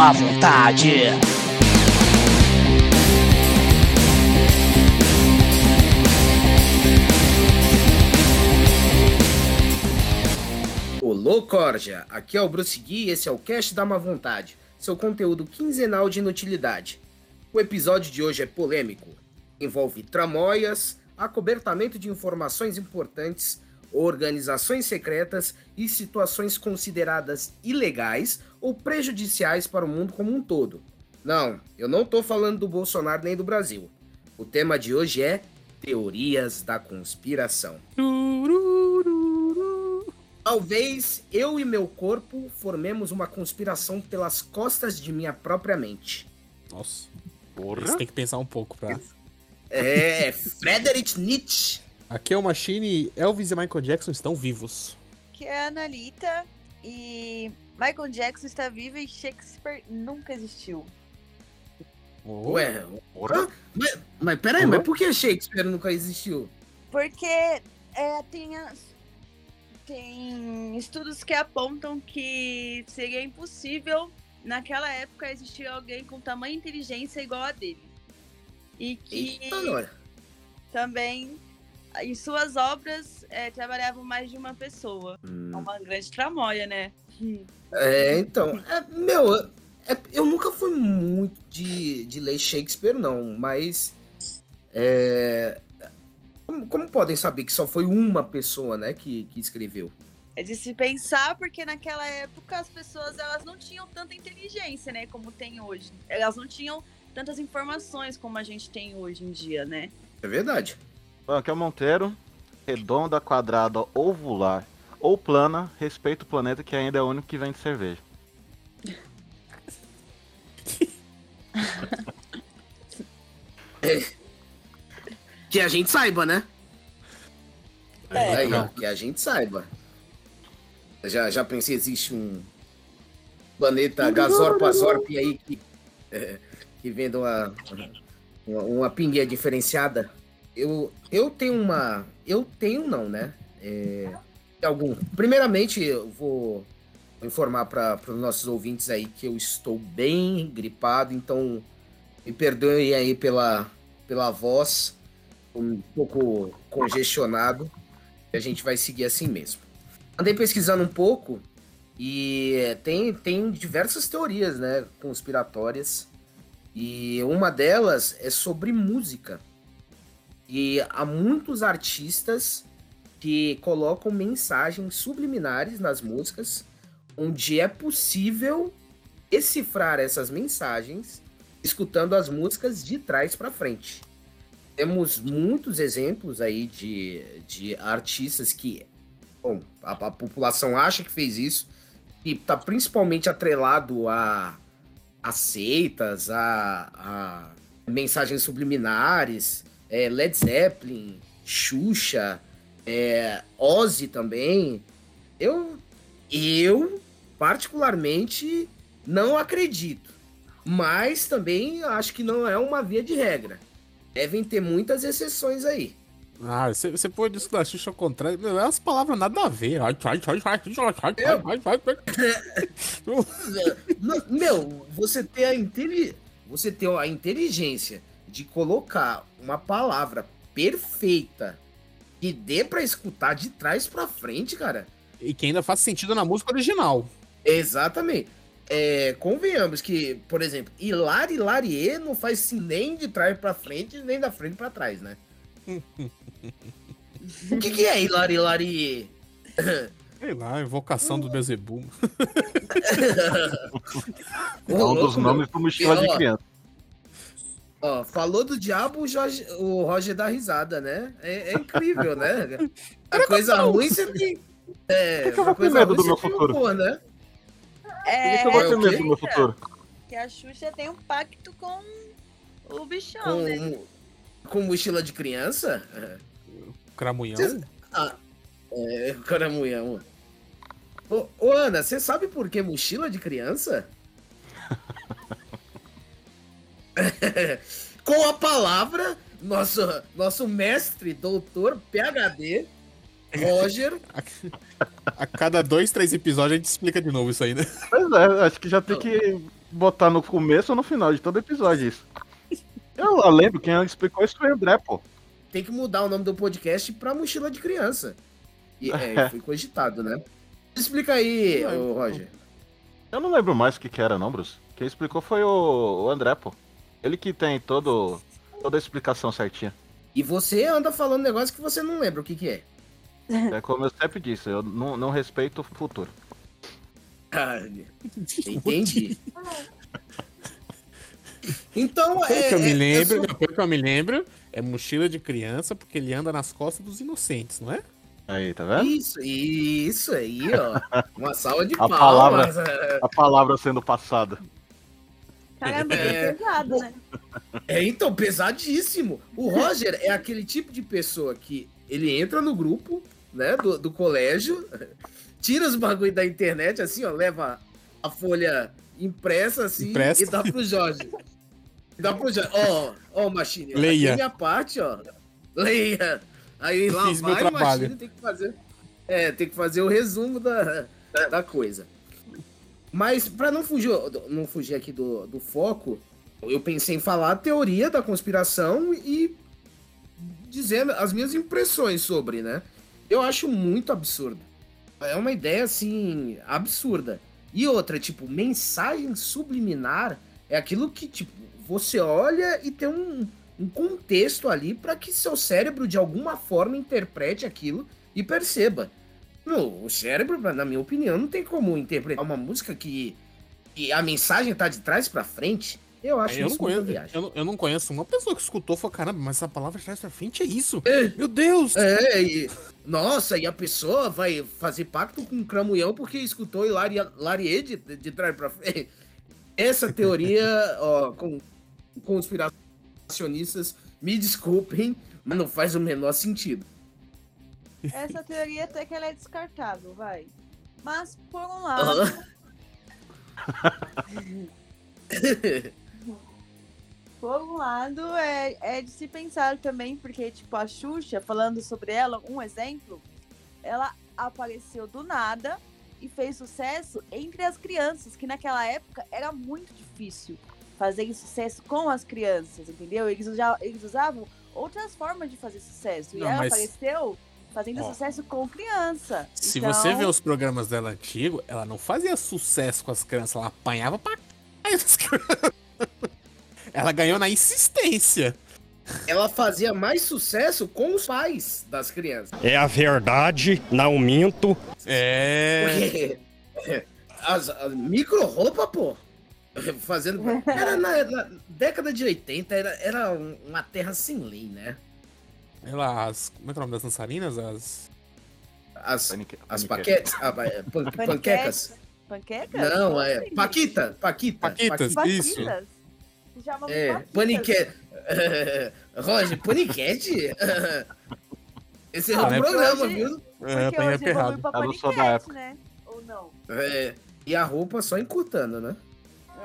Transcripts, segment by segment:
má vontade. Olô, Corja! Aqui é o Bruce Gui e esse é o Cast da Má Vontade, seu conteúdo quinzenal de inutilidade. O episódio de hoje é polêmico. Envolve tramóias, acobertamento de informações importantes, organizações secretas e situações consideradas ilegais ou prejudiciais para o mundo como um todo. Não, eu não tô falando do Bolsonaro nem do Brasil. O tema de hoje é teorias da conspiração. Talvez eu e meu corpo formemos uma conspiração pelas costas de minha própria mente. Nossa. Porra. Você tem que pensar um pouco pra. É, Friedrich Nietzsche. Aqui é o Machine, Elvis e Michael Jackson estão vivos. que é a Analita e Michael Jackson está vivo e Shakespeare nunca existiu. Ué, Porra. hã? mas, mas peraí, Uhum. mas por que Shakespeare nunca existiu? Porque é, tem, tem estudos que apontam que seria impossível naquela época existir alguém com tamanha inteligência igual a dele. E que Eita, também em suas obras é, trabalhavam mais de uma pessoa. É uma grande tramóia, né? É, então, é, meu, é- eu nunca fui muito de, de ler Shakespeare, não, mas. É, como, como podem saber que só foi uma pessoa, né, que, que escreveu? É de se pensar, porque naquela época as pessoas elas não tinham tanta inteligência, né? Como tem hoje. Elas não tinham tantas informações como a gente tem hoje em dia, né? É verdade. Bom, aqui é o Monteiro. Redonda, quadrada, ovular ou plana, respeita o planeta que ainda é o único que vende cerveja. Que a gente saiba, né? É. Aí, ó, não. que a gente saiba. Já, já pensei, existe um planeta Gazorpazorp aí que, é, que vende uma, uma, uma pinguinha diferenciada. Eu, eu tenho uma. Eu tenho, não, né? É, algum. Primeiramente, eu vou informar para os nossos ouvintes aí que eu estou bem gripado, então me perdoem aí pela, pela voz, um pouco congestionado. E a gente vai seguir assim mesmo. Andei pesquisando um pouco e tem, tem diversas teorias, né, conspiratórias. E uma delas é sobre música. E há muitos artistas que colocam mensagens subliminares nas músicas, onde é possível decifrar essas mensagens escutando as músicas de trás para frente. Temos muitos exemplos aí de, de artistas que bom, a, a população acha que fez isso, e tá principalmente atrelado a, a seitas, a, a mensagens subliminares, é, Led Zeppelin, Xuxa, é, Ozzy também, eu, eu particularmente não acredito. Mas também acho que não é uma via de regra. Devem ter muitas exceções aí. Ah, você, põe pôs isso da Xuxa ao contrário. Não é as palavras nada a ver. Meu, você tem a inteli... você tem a inteligência de colocar uma palavra perfeita que dê pra escutar de trás pra frente, cara. E que ainda faz sentido na música original. Exatamente. É, convenhamos que, por exemplo, Hilari Larie não faz nem de trás pra frente, nem da frente pra trás, né? o que, que é Hilari Larie? Sei lá, invocação do Bezebu. É um dos nomes do mochila de criança. Ó, falou do diabo, o, Jorge- o Roger dá risada, né? É, é incrível, né? A coisa ruim você tem. É, Por que eu a vou ter coisa medo ruim do meu futuro? humor, né? Por É, que eu vou é ter medo do meu futuro? que a Xuxa tem um pacto com o bichão, Com, né? com mochila de criança? É. Cramunhão. Cês- Ah, é, caramunhão. Ô, ô, Ana, você sabe por que mochila de criança? Com a palavra, nosso, nosso mestre, doutor, PHD, Roger, A cada dois, três episódios a gente explica de novo isso aí, né? Pois é, acho que já tem que botar no começo ou no final de todo episódio isso. Eu lembro, quem explicou isso foi o André, pô. Tem que mudar o nome do podcast pra Mochila de Criança. E é, foi cogitado, né? Explica aí, Roger. Eu não lembro mais o que, que era, não, Bruce. Quem explicou foi o, o André, pô. Ele que tem todo, toda a explicação certinha. E você anda falando negócio que você não lembra o que, que é. É como eu sempre disse, eu não, não respeito o futuro. Ah, entendi. Então, é. que eu me é- lembro, é pelo que eu me lembro, é mochila de criança porque ele anda nas costas dos inocentes, não é? Aí, tá vendo? Isso, isso aí, ó. Uma salva de A palmas. A palavra sendo passada. Caramba, É. pesado, né? É, então, pesadíssimo. O Roger é aquele tipo de pessoa que ele entra no grupo, né, do, do colégio, tira os bagulho da internet, assim, ó, leva a folha impressa, assim, Impressa. e dá pro Jorge. Dá pro Jorge. Ó, ó, Machine. Leia. aqui é minha parte, ó. Leia. Aí lá Fiz meu vai o trabalho. Machine, tem que fazer... É, tem que fazer o resumo da, da coisa. Mas para não fugir, não fugir aqui do, do foco, eu pensei em falar a teoria da conspiração e dizendo as minhas impressões sobre, né? Eu acho muito absurdo. É uma ideia assim absurda. E outra, tipo, mensagem subliminar é aquilo que tipo você olha e tem um, um contexto ali para que seu cérebro de alguma forma interprete aquilo e perceba. Meu, o cérebro, na minha opinião, não tem como interpretar uma música que, que a mensagem tá de trás pra frente. Eu acho eu, não conheço, viagem. eu, não, eu não conheço uma pessoa que escutou e falou: caramba, mas essa palavra de trás pra frente é isso. É. Meu Deus! É, e, nossa, e a pessoa vai fazer pacto com o Cramunhão porque escutou Hilarie, Larie de, de trás pra frente. Essa teoria, ó, com conspiracionistas, me desculpem, mas não faz o menor sentido. Essa teoria até que ela é descartável, vai. Mas, por um lado, por um lado, é, é de se pensar também, porque, tipo, a Xuxa, falando sobre ela, um exemplo, ela apareceu do nada e fez sucesso entre as crianças, que naquela época era muito difícil fazer sucesso com as crianças, entendeu? Eles, usa- eles usavam outras formas de fazer sucesso. E Não, ela mas- apareceu fazendo Ó. sucesso com criança. Se Então, você vê os programas dela antigo, ela não fazia sucesso com as crianças, ela apanhava pra. Ela ganhou na insistência. Ela fazia mais sucesso com os pais das crianças. É a verdade, não minto. É. Porque as, as micro roupa, pô. Fazendo. Era na, na década de 80, era, era um- uma terra sem lei, né? Ela, as, como é que é o nome das dançarinas? As. As, Panique- as paquetes. ah, pan- Paniquete. panquecas. Panqueca? Não, é. Paquita, Paquita. Paquitas. Paquita. Isso. Paquitas? É, paniquete. Roger, paniquete? Esse é Ah, o né? programa, Hoje- viu? É, Porque hoje errado. pra Eu não sou da paniquete, época. né? Ou não? É, e a roupa só encurtando, né?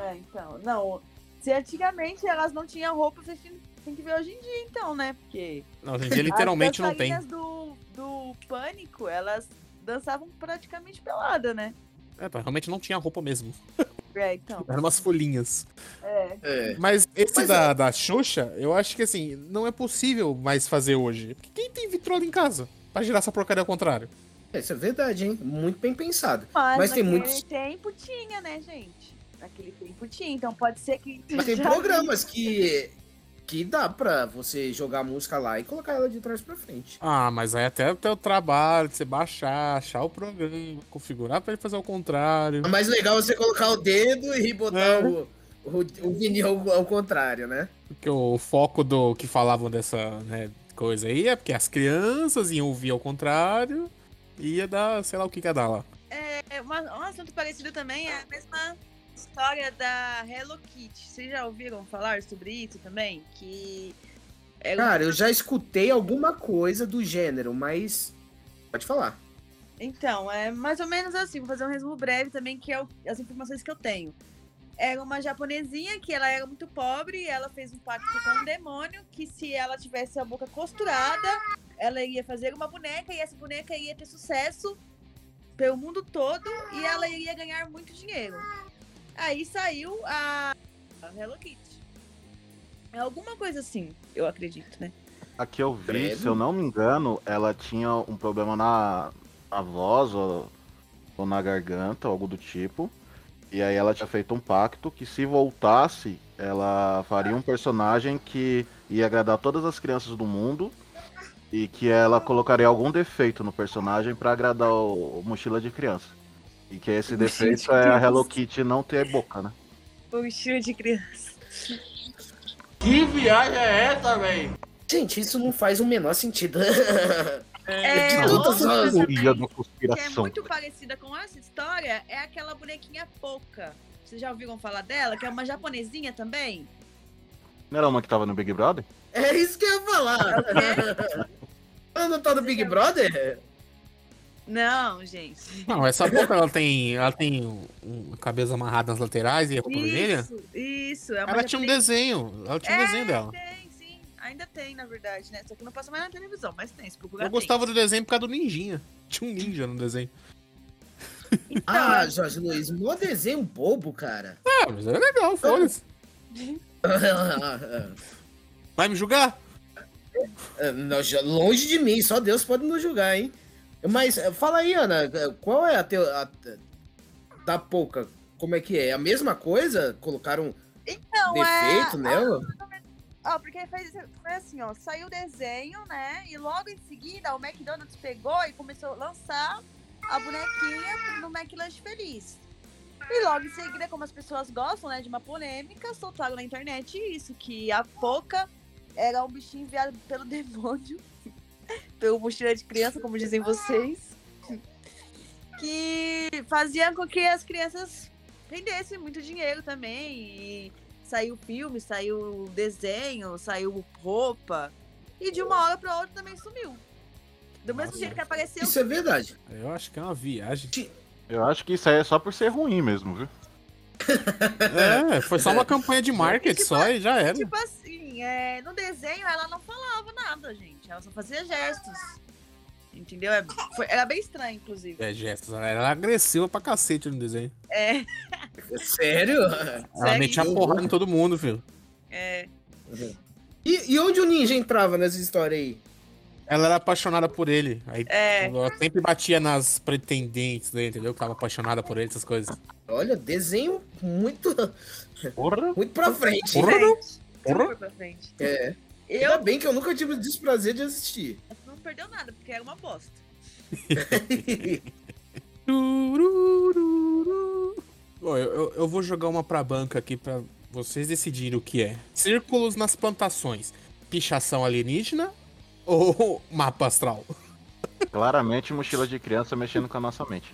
É, então. Não. Se antigamente elas não tinham roupa, vocês têm- tem que ver hoje em dia, então, né? Porque. Não, hoje em dia literalmente as não tem. dançarinas do, do Pânico, elas dançavam praticamente pelada, né? É, realmente não tinha roupa mesmo. É, então. Eram umas folhinhas. É. É. Mas esse Mas da, da Xuxa, eu acho que assim, não é possível mais fazer hoje. Porque quem tem vitrola em casa? Pra girar essa porcaria ao contrário. Isso é verdade, hein? Muito bem pensado. Mas, Mas tem naquele muitos- tempo tinha, né, gente? Naquele tempo tinha, então pode ser que. Mas tem já- programas que, que dá pra você jogar a música lá e colocar ela de trás pra frente. Ah, mas aí até o teu trabalho, de você baixar, achar o programa, configurar pra ele fazer o contrário. É mais legal você colocar o dedo e botar É. o, o, o vinil ao, ao contrário, né? Porque o foco do que falavam dessa né, coisa aí é porque as crianças iam ouvir ao contrário e ia dar, sei lá o que que ia dar lá. É, uma- um assunto parecido também é a mesma história da Hello Kitty. Vocês já ouviram falar sobre isso também? Que. É Cara, eu já escutei alguma coisa do gênero, mas. Pode falar. Então, é mais ou menos assim, vou fazer um resumo breve também, que é o- as informações que eu tenho. Era uma japonesinha que ela era muito pobre e ela fez um pacto com um demônio que se ela tivesse a boca costurada, ela iria fazer uma boneca e essa boneca ia ter sucesso pelo mundo todo e ela iria ganhar muito dinheiro. Aí saiu a, a Hello Kitty. É alguma coisa assim, eu acredito, né? A que eu vi, Credo. se eu não me engano, ela tinha um problema na, na voz ou, ou na garganta, algo do tipo. E aí ela tinha feito um pacto que se voltasse, ela faria um personagem que ia agradar todas as crianças do mundo e que ela colocaria algum defeito no personagem pra agradar o, o mochila de criança. E que esse defeito é a. Hello Kitty não ter boca, né? Puxinho de criança. Gente, isso não faz o menor sentido. É, De outra Teoria da que é conspiração. muito parecida com essa história é aquela bonequinha Poca. Vocês já ouviram falar dela? Que é uma japonesinha também? Não era uma que tava no Big Brother? É isso que eu ia falar. Ela não tá no Big Brother? Não, gente. Não, essa boca ela tem. Ela tem um, um cabelo amarrado nas laterais e a roupa vermelha. Isso, isso. É uma Ela tinha um desenho. Ela tinha um É, desenho dela. Tem, sim. Ainda tem, na verdade, né? Só que não passa mais na televisão, mas tem. Se procurar, Eu tem. gostava do desenho por causa do ninjinha. Tinha um ninja no desenho. Ah, Jorge Luiz, mó desenho bobo, cara. Ah, mas é legal, foda-se. Vai me julgar? Já- longe de mim, só Deus pode nos julgar, hein? Mas eh, fala aí, Ana, eh, qual é a, teo, a da pouca? Como é que é? A mesma coisa? Colocaram Então, defeito é... nela? Ó, porque fez, foi assim, ó, saiu o desenho, né? E logo em seguida o McDonald's pegou e começou a lançar a bonequinha no McLanche Feliz. E logo em seguida, como as pessoas gostam, né, de uma polêmica, soltaram na internet isso, que a Poca era um bichinho enviado pelo demônio, pelo mochila de criança, como dizem vocês, que fazia com que as crianças rendessem muito dinheiro também. E saiu filme, saiu desenho, saiu roupa. E de uma hora pra outra também sumiu. Do mesmo Nossa. jeito que apareceu. Isso é verdade. Eu acho que é uma viagem. Eu acho que isso aí é só por ser ruim mesmo, viu? É, foi só uma campanha de marketing só e já era. Tipo assim, é, no desenho ela não falava nada, gente. Ela só fazia gestos. Entendeu? É, foi- era bem estranho, inclusive. É, gestos. Ela era agressiva pra cacete no desenho. É, Sério? Ela Segue. metia porrada em todo mundo, filho. é. E, e onde o ninja entrava nessa história aí? Ela era apaixonada por ele. Aí É. ela sempre batia nas pretendentes dele, entendeu? Que tava apaixonada por ele, essas coisas. Olha, desenho muito, Porra! muito pra frente. Porra, Frente. Porra. Super pra frente. É. Eu Ainda bem que eu nunca tive o desprazer de assistir. não perdeu nada, porque era uma bosta. Ó, eu, eu- eu vou jogar uma pra banca aqui pra vocês decidirem o que é. Círculos nas plantações. Pichação alienígena ou mapa astral? Claramente mochila de criança mexendo com a nossa mente.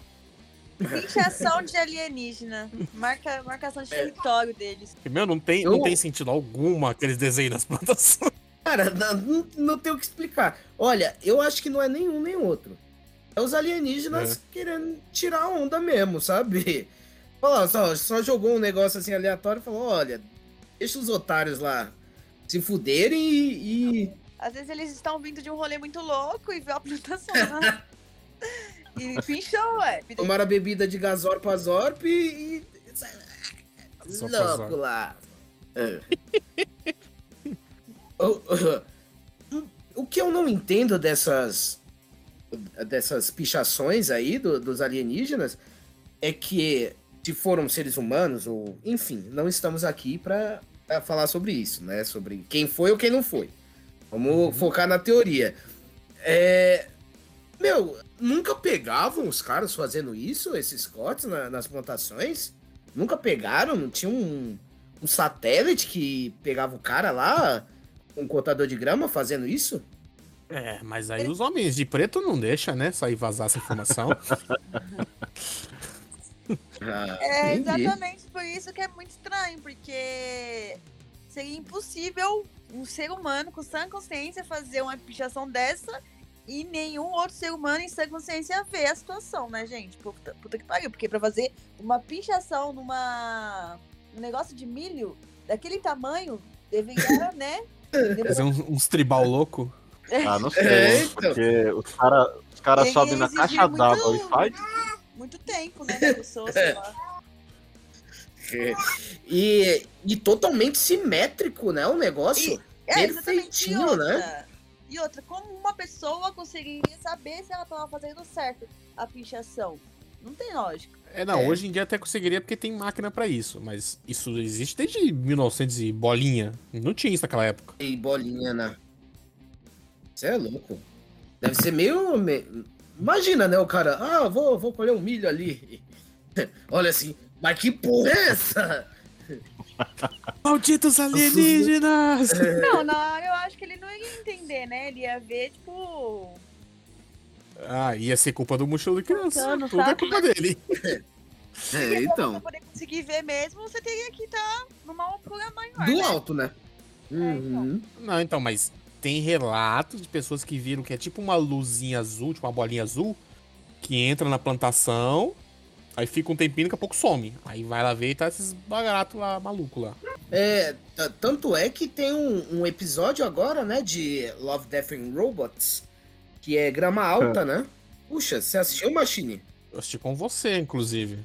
Pinchação de alienígena. Marca, marcação de território deles. Meu, não tem, não tem sentido alguma aqueles desenhos das plantações. Cara, não, não, tem o que explicar. Olha, eu acho que não é nenhum nem outro. É os alienígenas É. querendo tirar a onda mesmo, sabe? Olha lá, só, só jogou um negócio assim aleatório e falou: olha, deixa os otários lá se fuderem e. e- Às vezes eles estão vindo de um rolê muito louco e vê a plantação. Né? e pinchou, ué. tomaram a bebida de Gazorp Azorp e. e... Louco lá. O, que eu não entendo dessas dessas pichações aí do- dos alienígenas é que se foram seres humanos ou enfim, não estamos aqui para falar sobre isso, né? Sobre quem foi ou quem não foi. Vamos focar na teoria. É, meu, nunca pegavam os caras fazendo isso, esses cortes na- nas plantações? Nunca pegaram? Não tinha um, um satélite que pegava o cara lá, um cortador de grama fazendo isso? É, mas aí os homens de preto não deixam, né? Sair vazar essa informação. Ah, É entendi. exatamente por isso que é muito estranho, porque seria impossível um ser humano com sã consciência fazer uma pichação dessa e nenhum outro ser humano em sã consciência ver a situação, né, gente? Puta, puta que pariu, porque pra fazer uma pichação numa um negócio de milho daquele tamanho, deveria, né? Fazer uns, uns tribal louco. Ah, não sei. É, então. Porque os caras os cara sobem na caixa d'água e faz. Muito tempo, né, pessoa, sei lá. e, e totalmente simétrico, né? O negócio. É. E Perfeitinho, outra, né? E outra, como uma pessoa conseguiria saber se ela tava fazendo certo a pichação? Não tem lógica. É, não, É. hoje em dia até conseguiria porque tem máquina pra isso, mas isso existe desde 1900 e bolinha. Não tinha isso naquela época. E bolinha, né? Você é louco. Deve ser meio. me- Imagina, né? O cara, ah, vou, vou colher um milho ali. Olha assim, mas que porra é essa? Malditos alienígenas! Não, na hora eu acho que ele não ia entender, né? Ele ia ver, tipo. Ah, ia ser culpa do mochilo de criança. Contando, Tudo é culpa dele. É, Pra então. poder conseguir ver mesmo, você teria que estar numa altura maior. Do né? alto, né? Uhum. Não, então, mas tem relatos de pessoas que viram que é tipo uma luzinha azul, tipo uma bolinha azul, que entra na plantação, aí fica um tempinho e daqui a pouco some. Aí vai lá ver e tá esses bagaratos lá, maluco lá. É, tanto é que tem um, um episódio agora, né, de Love, Death and Robots, que é grama alta, né? Puxa, você assistiu Machine? Eu assisti com você, inclusive.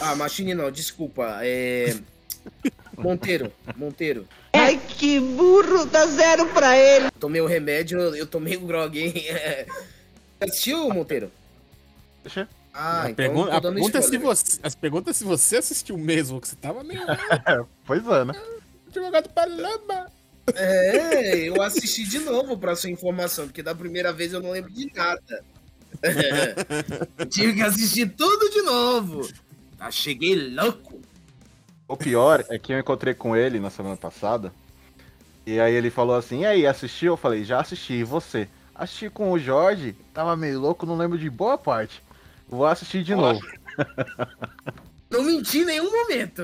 Ah, Machine não, desculpa. É. Monteiro, Monteiro. Ai, que burro, dá zero pra ele. Tomei o remédio, eu, tomei o grog, hein? É. Assistiu, Monteiro? Deixa. Ah, a então pergunta, a pergunta é se você, as perguntas é se você assistiu mesmo, que você tava meio Pois é, né? jogado pra lama. É, eu assisti de novo pra sua informação, porque da primeira vez eu não lembro de nada. Tive que assistir tudo de novo. Ah, cheguei louco. O pior é que eu encontrei com ele na semana passada. E aí ele falou assim: E aí, assistiu? Eu falei: Já assisti. E você? Assisti com o Jorge. Tava meio louco, não lembro de boa parte. Vou assistir de novo. Não menti em nenhum momento.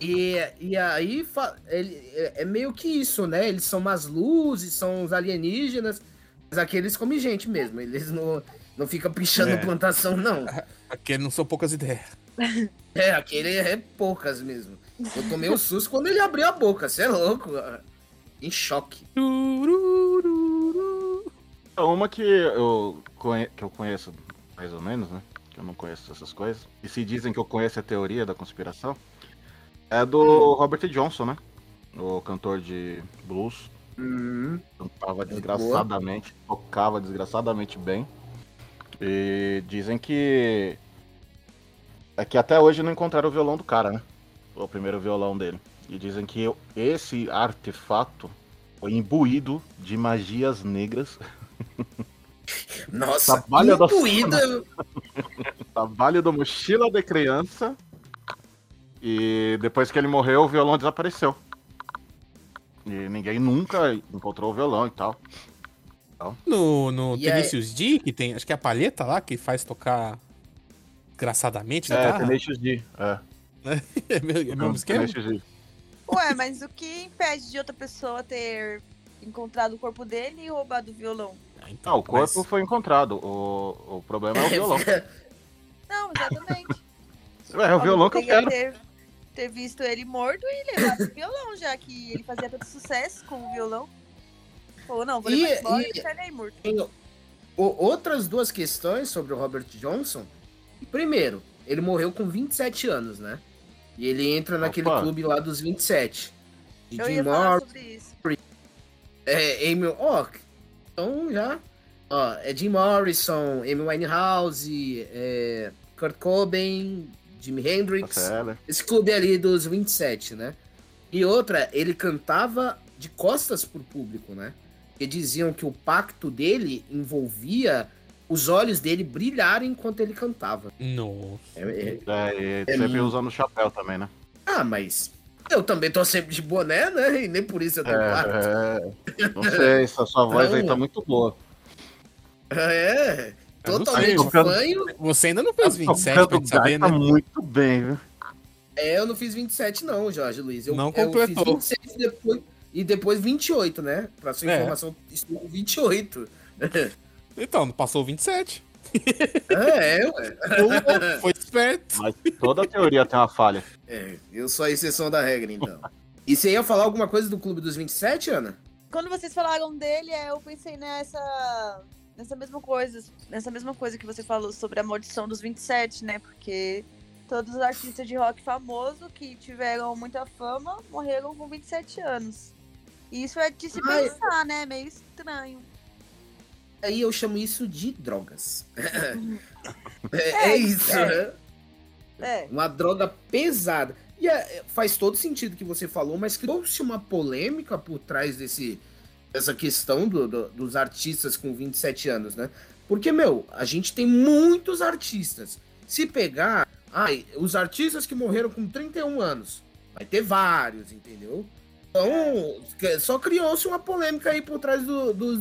E, e aí ele, é é meio que isso, né? Eles são umas luzes, são os alienígenas, mas aqueles comem gente mesmo. Eles não, não ficam pichando É. plantação, não. Aqui não são poucas ideias. É, aquele é poucas mesmo. Eu tomei um susto quando ele abriu a boca, você é louco. Em choque. Turururu. Uma que eu, que eu conheço mais ou menos, né? Que eu não conheço essas coisas. E se dizem que eu conheço a teoria da conspiração. É do Robert Johnson, né? O cantor de blues. Hum, Cantava desgraçadamente, tocava desgraçadamente bem. E dizem que. É que até hoje não encontraram o violão do cara, né? O primeiro violão dele. E dizem que esse artefato foi imbuído de magias negras. nossa, Trabalho da imbuído. Trabalho da mochila de criança. E depois que ele morreu, o violão desapareceu. E ninguém nunca encontrou o violão e tal. No, no aí- Tenacious D, que tem, acho que é a palheta lá que faz tocar engraçadamente É, guitarra. Tenacious D. É, É, meu- é mesmo esquema? Tenacious D. Ué, mas o que impede de outra pessoa ter encontrado o corpo dele e roubado o violão? Ah, então, Ah, o corpo mas- foi encontrado. O, o problema é o violão. Não, exatamente. É o violão que eu quero. Ter, ter visto ele morto e levado o violão, já que ele fazia tanto sucesso com o violão. Falou, não, vou E- levar embora e- e deixar ele aí morto. Outras duas questões sobre o Robert Johnson. Primeiro, ele morreu com 27 anos, né? E ele entra naquele Opa. clube lá dos 27. De Eu Jim ia falar Morrison, sobre isso. é, Amy... Ó, então já... Ó, é Jim Morrison, Amy Winehouse, é, Kurt Cobain, Jimi Hendrix. Tá certo. Esse clube ali dos 27, né? E outra, ele cantava de costas pro público, né? Porque diziam que o pacto dele envolvia os olhos dele brilharem enquanto ele cantava. Nossa. É- é- É, e É sempre usando chapéu também, né? Ah, mas eu também tô sempre de boné, né? E nem por isso eu tenho pacto. É, é, não sei, essa sua voz aí tá muito boa. É, totalmente sei, fanho. Você ainda não fez 27 Tocando pra saber, né? muito bem, viu? É, eu não fiz 27 não, Jorge Luiz. Eu, Não eu completou. fiz 26 e depois, e depois 28, né? Pra sua É. informação, estou com 28. Então, passou 27. É, ué. Foi esperto. Mas toda teoria tem uma falha. É, eu sou a exceção da regra, então. E você ia falar alguma coisa do Clube dos 27, Ana? Quando vocês falaram dele, é, eu pensei nessa. Nessa mesma coisa. Nessa mesma coisa que você falou sobre a maldição dos 27, né? Porque Todos os artistas de rock famoso que tiveram muita fama morreram com 27 anos. E isso é de se Ai. pensar, né? Meio estranho. Aí eu chamo isso de drogas. é, É, é isso, é. né? É. Uma droga pesada. E é- faz todo sentido que você falou, mas criou-se uma polêmica por trás desse, dessa questão do- do- dos artistas com 27 anos, né? Porque, meu, a gente tem muitos artistas. Se pegar, ai, os artistas que morreram com 31 anos, vai ter vários, entendeu? Então, só criou-se uma polêmica aí por trás do- dos,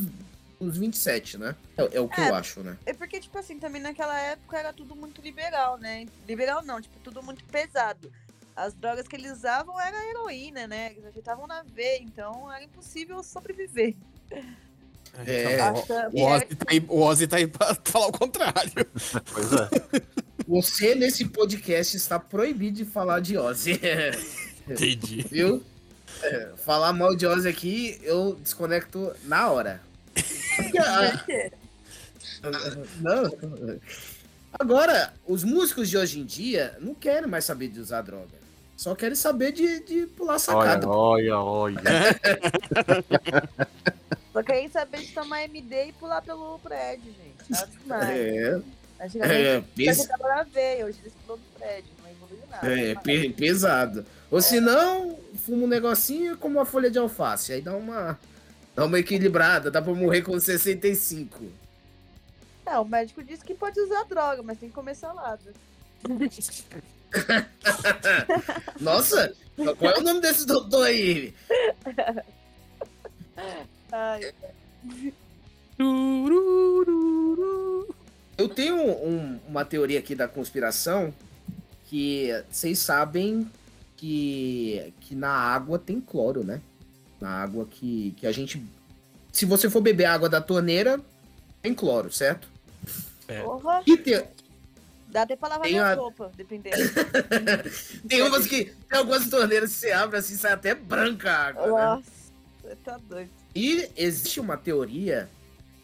dos 27, né? É, é o que É. eu acho, né? É porque, tipo assim, também naquela época era tudo muito liberal, né? Liberal não, tipo, tudo muito pesado. As drogas que eles usavam era heroína, né? Eles ajeitavam na veia, então era impossível sobreviver. É. Acha- O Ozzy tá aí, o Ozzy tá aí pra falar o contrário. Pois é. Você, nesse podcast, está proibido de falar de Ozzy. Entendi. Viu? É, falar mal de Ozzy aqui, eu desconecto na hora. Não. Agora, os músicos de hoje em dia não querem mais saber de usar droga. Só querem saber de, de pular sacada. Olha, olha, olha. Só querem saber de tomar MD e pular pelo prédio, gente. Nada demais. É, Antigamente, é, pes- na veia, hoje eles pulam do prédio, não evoluiu nada. é, pe- pesado. Ou se não, fuma um negocinho como uma folha de alface. Aí dá uma, dá uma equilibrada, dá pra morrer com 65. Não, o médico disse que pode usar droga, mas tem que comer salada. Nossa, qual é o nome desse doutor aí? Ai, Eu tenho um- uma teoria aqui da conspiração que vocês sabem que, que na água tem cloro, né? Na água que, que a gente. Se você for beber água da torneira, tem cloro, certo? porra. E tem, Dá até pra lavar Tem minha a- roupa, dependendo. tem umas que. Tem algumas torneiras que você abre assim, sai até branca a água. Né? Nossa, você tá doido. E existe uma teoria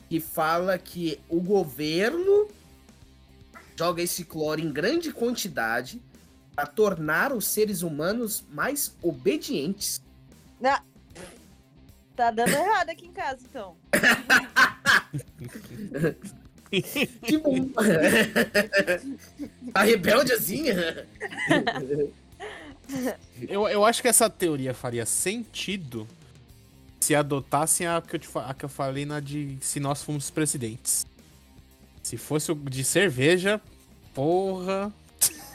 que fala que o governo joga esse cloro em grande quantidade para tornar os seres humanos mais obedientes. Tá dando errado aqui em casa, então. Tipo, a rebeldezinha. Eu, eu acho que essa teoria faria sentido se adotassem a que eu, te, a que eu falei na de se nós fomos presidentes. Se fosse o de cerveja, porra.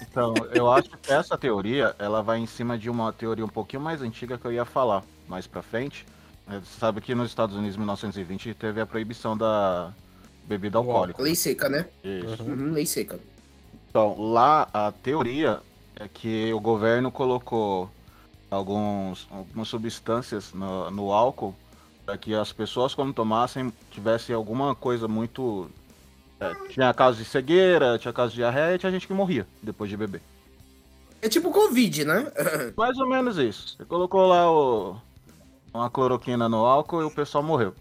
Então, eu acho que essa teoria, ela vai em cima de uma teoria um pouquinho mais antiga que eu ia falar mais pra frente. É, Você sabe que nos Estados Unidos, em 1920, teve a proibição da bebida alcoólica. Lei seca, né? Isso. Uhum, lei seca. Então, lá a teoria é que o governo colocou alguns, algumas substâncias no, no álcool para que as pessoas, quando tomassem, tivessem alguma coisa muito. é, tinha casos de cegueira, tinha casos de diarreia e tinha gente que morria depois de beber. É tipo Covid, né? Mais ou menos isso. Você colocou lá o, uma cloroquina no álcool e o pessoal morreu.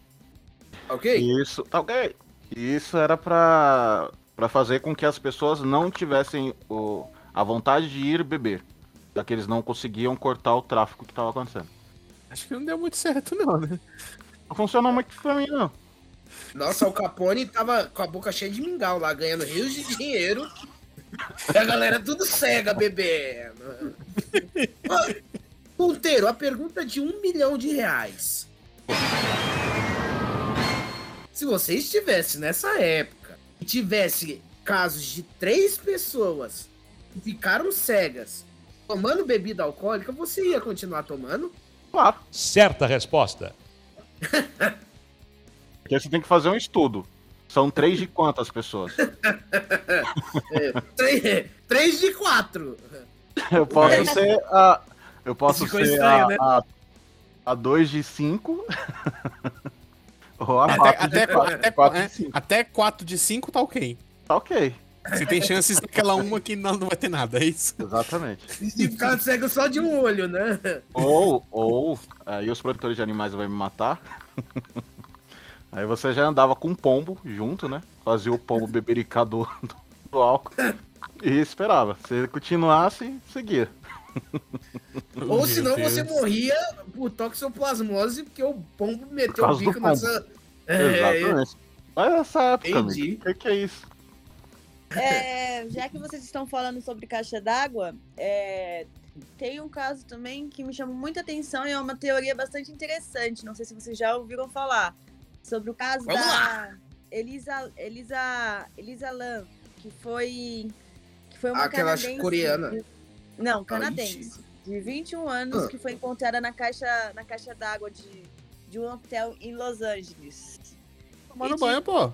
ok? Isso, tá ok. E Isso era pra, pra fazer com que as pessoas não tivessem o, a vontade de ir beber. Já que eles não conseguiam cortar o tráfico que tava acontecendo. Acho que não deu muito certo, não, né? Não funcionou muito pra mim, não. Nossa, o Capone tava com a boca cheia de mingau lá, ganhando rios de dinheiro. E a galera tudo cega bebendo. Ponteiro, a pergunta de um milhão de reais. Se você estivesse nessa época e tivesse casos de três pessoas que ficaram cegas tomando bebida alcoólica, você ia continuar tomando? Claro. Certa resposta. Porque você tem que fazer um estudo. São três de quantas pessoas? Três, três de quatro. Eu posso ser a. Eu posso Ficou ser estranho, a, né? a, a 2 de 5. Até, 4 até, de 4. até, 4 é, de 5. até 4 de 5 tá ok. Tá ok. Se tem chances daquela uma que não, não vai ter nada, é isso? Exatamente. E se ficar cego só de um olho, né? Ou, ou, aí os produtores de animais vão me matar. Aí você já andava com um pombo junto, né? Fazia o pombo bebericar do, do álcool. e esperava. Se ele continuasse, seguia. Ou senão você morria por toxoplasmose, porque o pombo meteu o bico pombo. nessa. É, Exatamente. Olha essa época. O que, que é isso? É, já que vocês estão falando sobre caixa d'água, é, tem um caso também que me chama muita atenção e é uma teoria bastante interessante. Não sei se vocês já ouviram falar sobre o caso Vamos da Elisa, Elisa, Elisa Lam, que foi que foi uma Aquela canadense. coreana. Não, canadense. De 21 anos Ah. que foi encontrada na caixa na caixa d'água de, de um hotel em Los Angeles. Tomando banho, pô.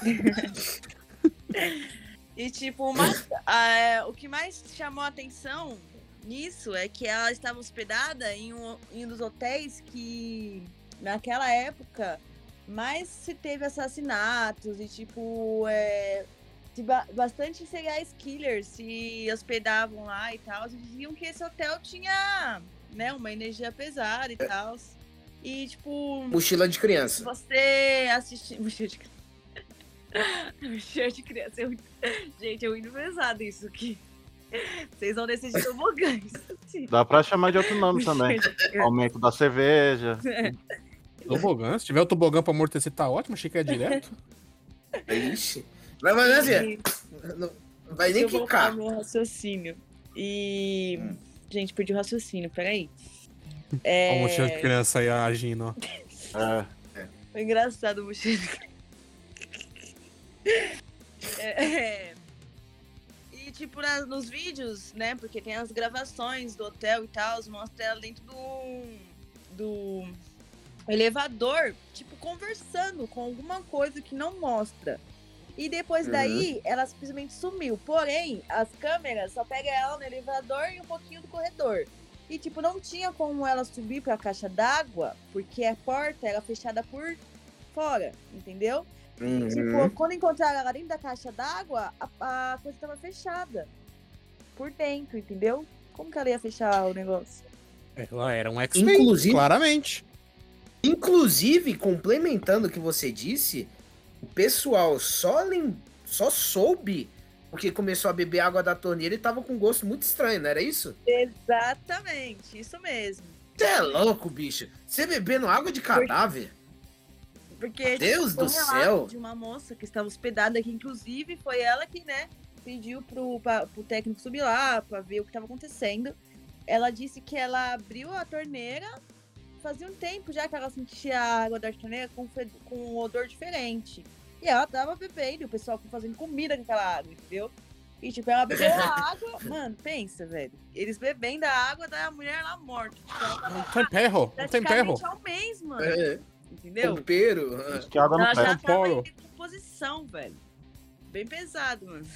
E tipo, uma, ah, o que mais chamou a atenção nisso é que ela estava hospedada em um, em um dos hotéis que naquela época mais se teve assassinatos e tipo é, bastante serial killers se hospedavam lá e tal. E diziam que esse hotel tinha né, uma energia pesada e tal. E tipo, Mochila de criança. você assistir. Mochila de criança. Mochila de criança. é muito- Gente, é muito pesado isso aqui. Vocês vão descer de tobogãs. Dá pra chamar de outro nome também. Aumento da cerveja. Tobogã. Se tiver o tobogã pra amortecer, tá ótimo. Achei que era direto. Ixi. Vai, mas assim, não vai nem quicar. meu raciocínio. E. Hum. Gente, perdi o raciocínio, peraí. Olha É... o mochila de criança aí agindo, ó. É, Foi engraçado o mochila de criança. É, é. E, tipo, na- nos vídeos, né? Porque tem as gravações do hotel e tal, mostra ela dentro do, do elevador, tipo, conversando com alguma coisa que não mostra. E depois Uhum. daí, ela simplesmente sumiu. Porém, as câmeras só pegam ela no elevador e um pouquinho do corredor. E, tipo, não tinha como ela subir pra caixa d'água, porque a porta era fechada por fora, entendeu? Uhum. Tipo, quando encontraram ela dentro da caixa d'água, a, a coisa tava fechada. Por dentro, entendeu? Como que ela ia fechar o negócio? Ela era um x Inclusive- claramente. Inclusive, complementando o que você disse, o pessoal só, lem... só soube porque começou a beber água da torneira e tava com gosto muito estranho, não era isso? Exatamente, isso mesmo. Você é louco, bicho. Você bebendo água de cadáver? Porque Deus um do céu. de uma moça que estava hospedada aqui, inclusive foi ela que, né, pediu pro, pra, pro técnico subir lá pra ver o que estava acontecendo. Ela disse que ela abriu a torneira, fazia um tempo já que ela sentia a água da torneira com, com um odor diferente. E ela tava bebendo, o pessoal fazendo comida com aquela água, entendeu? E tipo, ela bebeu a água, mano, pensa, velho. Eles bebendo a água da mulher lá morta. Tipo, Não tem perro. Não tem perro. praticamente ao mês, mano. É, Entendeu? pompeiro. Diz que água não Ela já tava em decomposição, velho. Bem pesado, mano.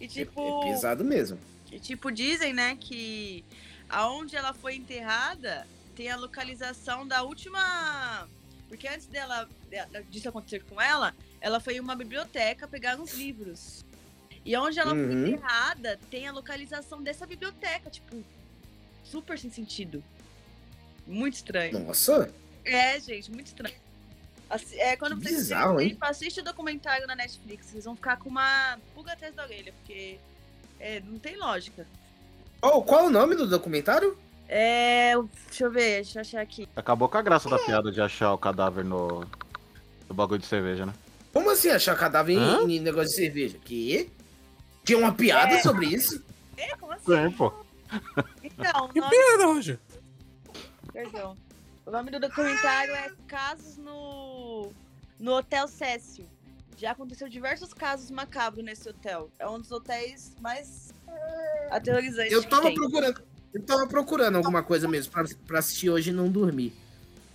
E É, tipo, é pesado mesmo. e, tipo, dizem, né, que aonde ela foi enterrada tem a localização da última. Porque antes dela de- disso acontecer com ela, ela foi em uma biblioteca pegar uns livros. E onde ela foi Uhum. enterrada tem a localização dessa biblioteca, tipo, super sem sentido. Muito estranho. Nossa, É, gente, muito estranho. Assi- É, quando Que vocês bizarro, assistem, assiste o documentário na Netflix, vocês vão ficar com uma pulga atrás da orelha, porque é, não tem lógica. Oh, qual o nome do documentário? É. Deixa eu ver, deixa eu achar aqui. Acabou com a graça da piada de achar o cadáver no, no bagulho de cerveja, né? Como assim achar cadáver Hã? em, em negócio de cerveja? Que? Tinha uma piada sobre isso? É, como assim? Sim, pô. Então, o Que nome, piada, Roger. perdão. O nome do documentário é Casos no, no Hotel Cécio. Já aconteceu diversos casos macabros nesse hotel. É um dos hotéis mais aterrorizantes Eu que tava tem. procurando. Eu tava procurando alguma coisa mesmo pra, pra assistir hoje e não dormir.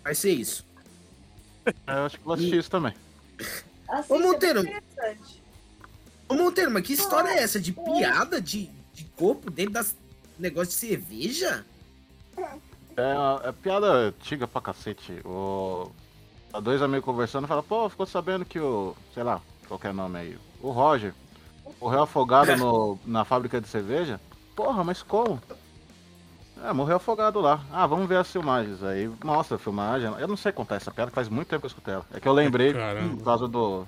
Vai ser isso. Eu acho que vou assistir isso também. Assista, Ô, Monteiro. é bem interessante. Ô Monteiro, mas que história é essa? De piada de, de corpo dentro das negócio de cerveja? É, é piada antiga pra cacete. O... Há dois amigos conversando e falam, pô, ficou sabendo que o. sei lá, qualquer nome aí. O Roger morreu afogado no, na fábrica de cerveja? Porra, mas como? É, morreu afogado lá. Ah, vamos ver as filmagens. Aí mostra a filmagem. Eu não sei contar essa piada, faz muito tempo que eu escutei ela. É que eu lembrei Caramba. por causa do.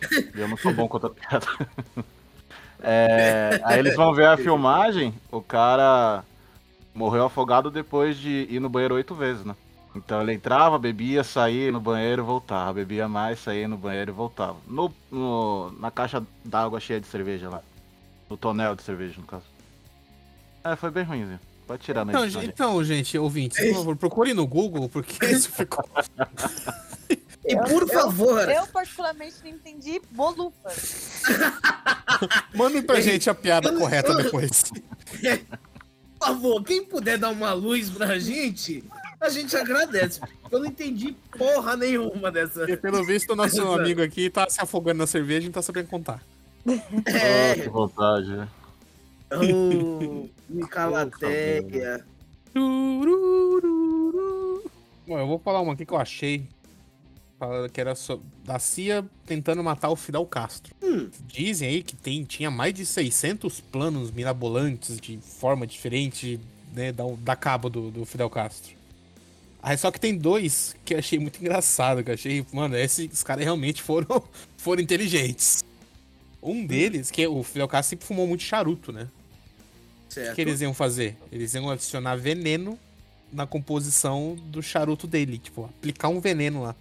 Eu não sou bom contra piada. É, aí eles vão ver a filmagem, o cara morreu afogado depois de ir no banheiro oito vezes, né? Então ele entrava, bebia, saía no banheiro, voltava. Bebia mais, saía no banheiro e voltava. No, no- na caixa d'água cheia de cerveja lá. No tonel de cerveja, no caso. É, foi bem ruimzinho. Pode tirar na Então, gente. então, gente, ouvintes, por favor, procure no Google, porque isso ficou. E por favor, Eu, particularmente, não entendi bolufa. Mandem pra gente a piada Eu correta eu- depois. por favor, quem puder dar uma luz pra gente, a gente agradece. Eu não entendi porra nenhuma dessa. Porque, pelo visto, o nosso amigo aqui tá se afogando na cerveja e não tá sabendo contar. É, Oh, que vontade, né? oh. Bom, eu vou falar uma aqui que eu achei. Que era so- da CIA tentando matar o Fidel Castro. Hum. Dizem aí que tem, tinha mais de 600 planos mirabolantes de forma diferente né, da, da cabo do, do Fidel Castro. Aí só que tem dois que eu achei muito engraçado, que eu achei, mano, esses caras realmente foram, foram inteligentes. Um deles, que o Fidel Castro sempre fumou muito charuto, né? O Certo. que eles iam fazer? Eles iam adicionar veneno na composição do charuto dele. Tipo, aplicar um veneno lá.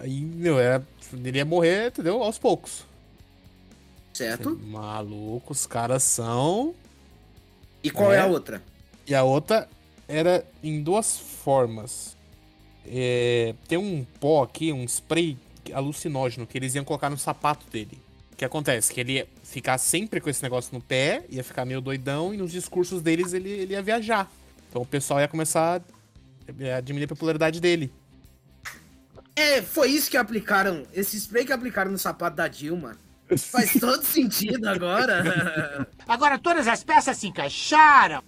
Aí, meu, era, ele ia morrer, entendeu? Aos poucos. Certo. Maluco, os caras são. E qual é, É. a outra? E a outra era em duas formas. É, tem um pó aqui, um spray alucinógeno que eles iam colocar no sapato dele. O que acontece? Que ele ia ficar sempre com esse negócio no pé, ia ficar meio doidão, e nos discursos deles ele, ele ia viajar. Então o pessoal ia começar a diminuir a popularidade dele. É, foi isso que aplicaram. Esse spray que aplicaram no sapato da Dilma. Faz todo sentido agora. Agora todas as peças se encaixaram.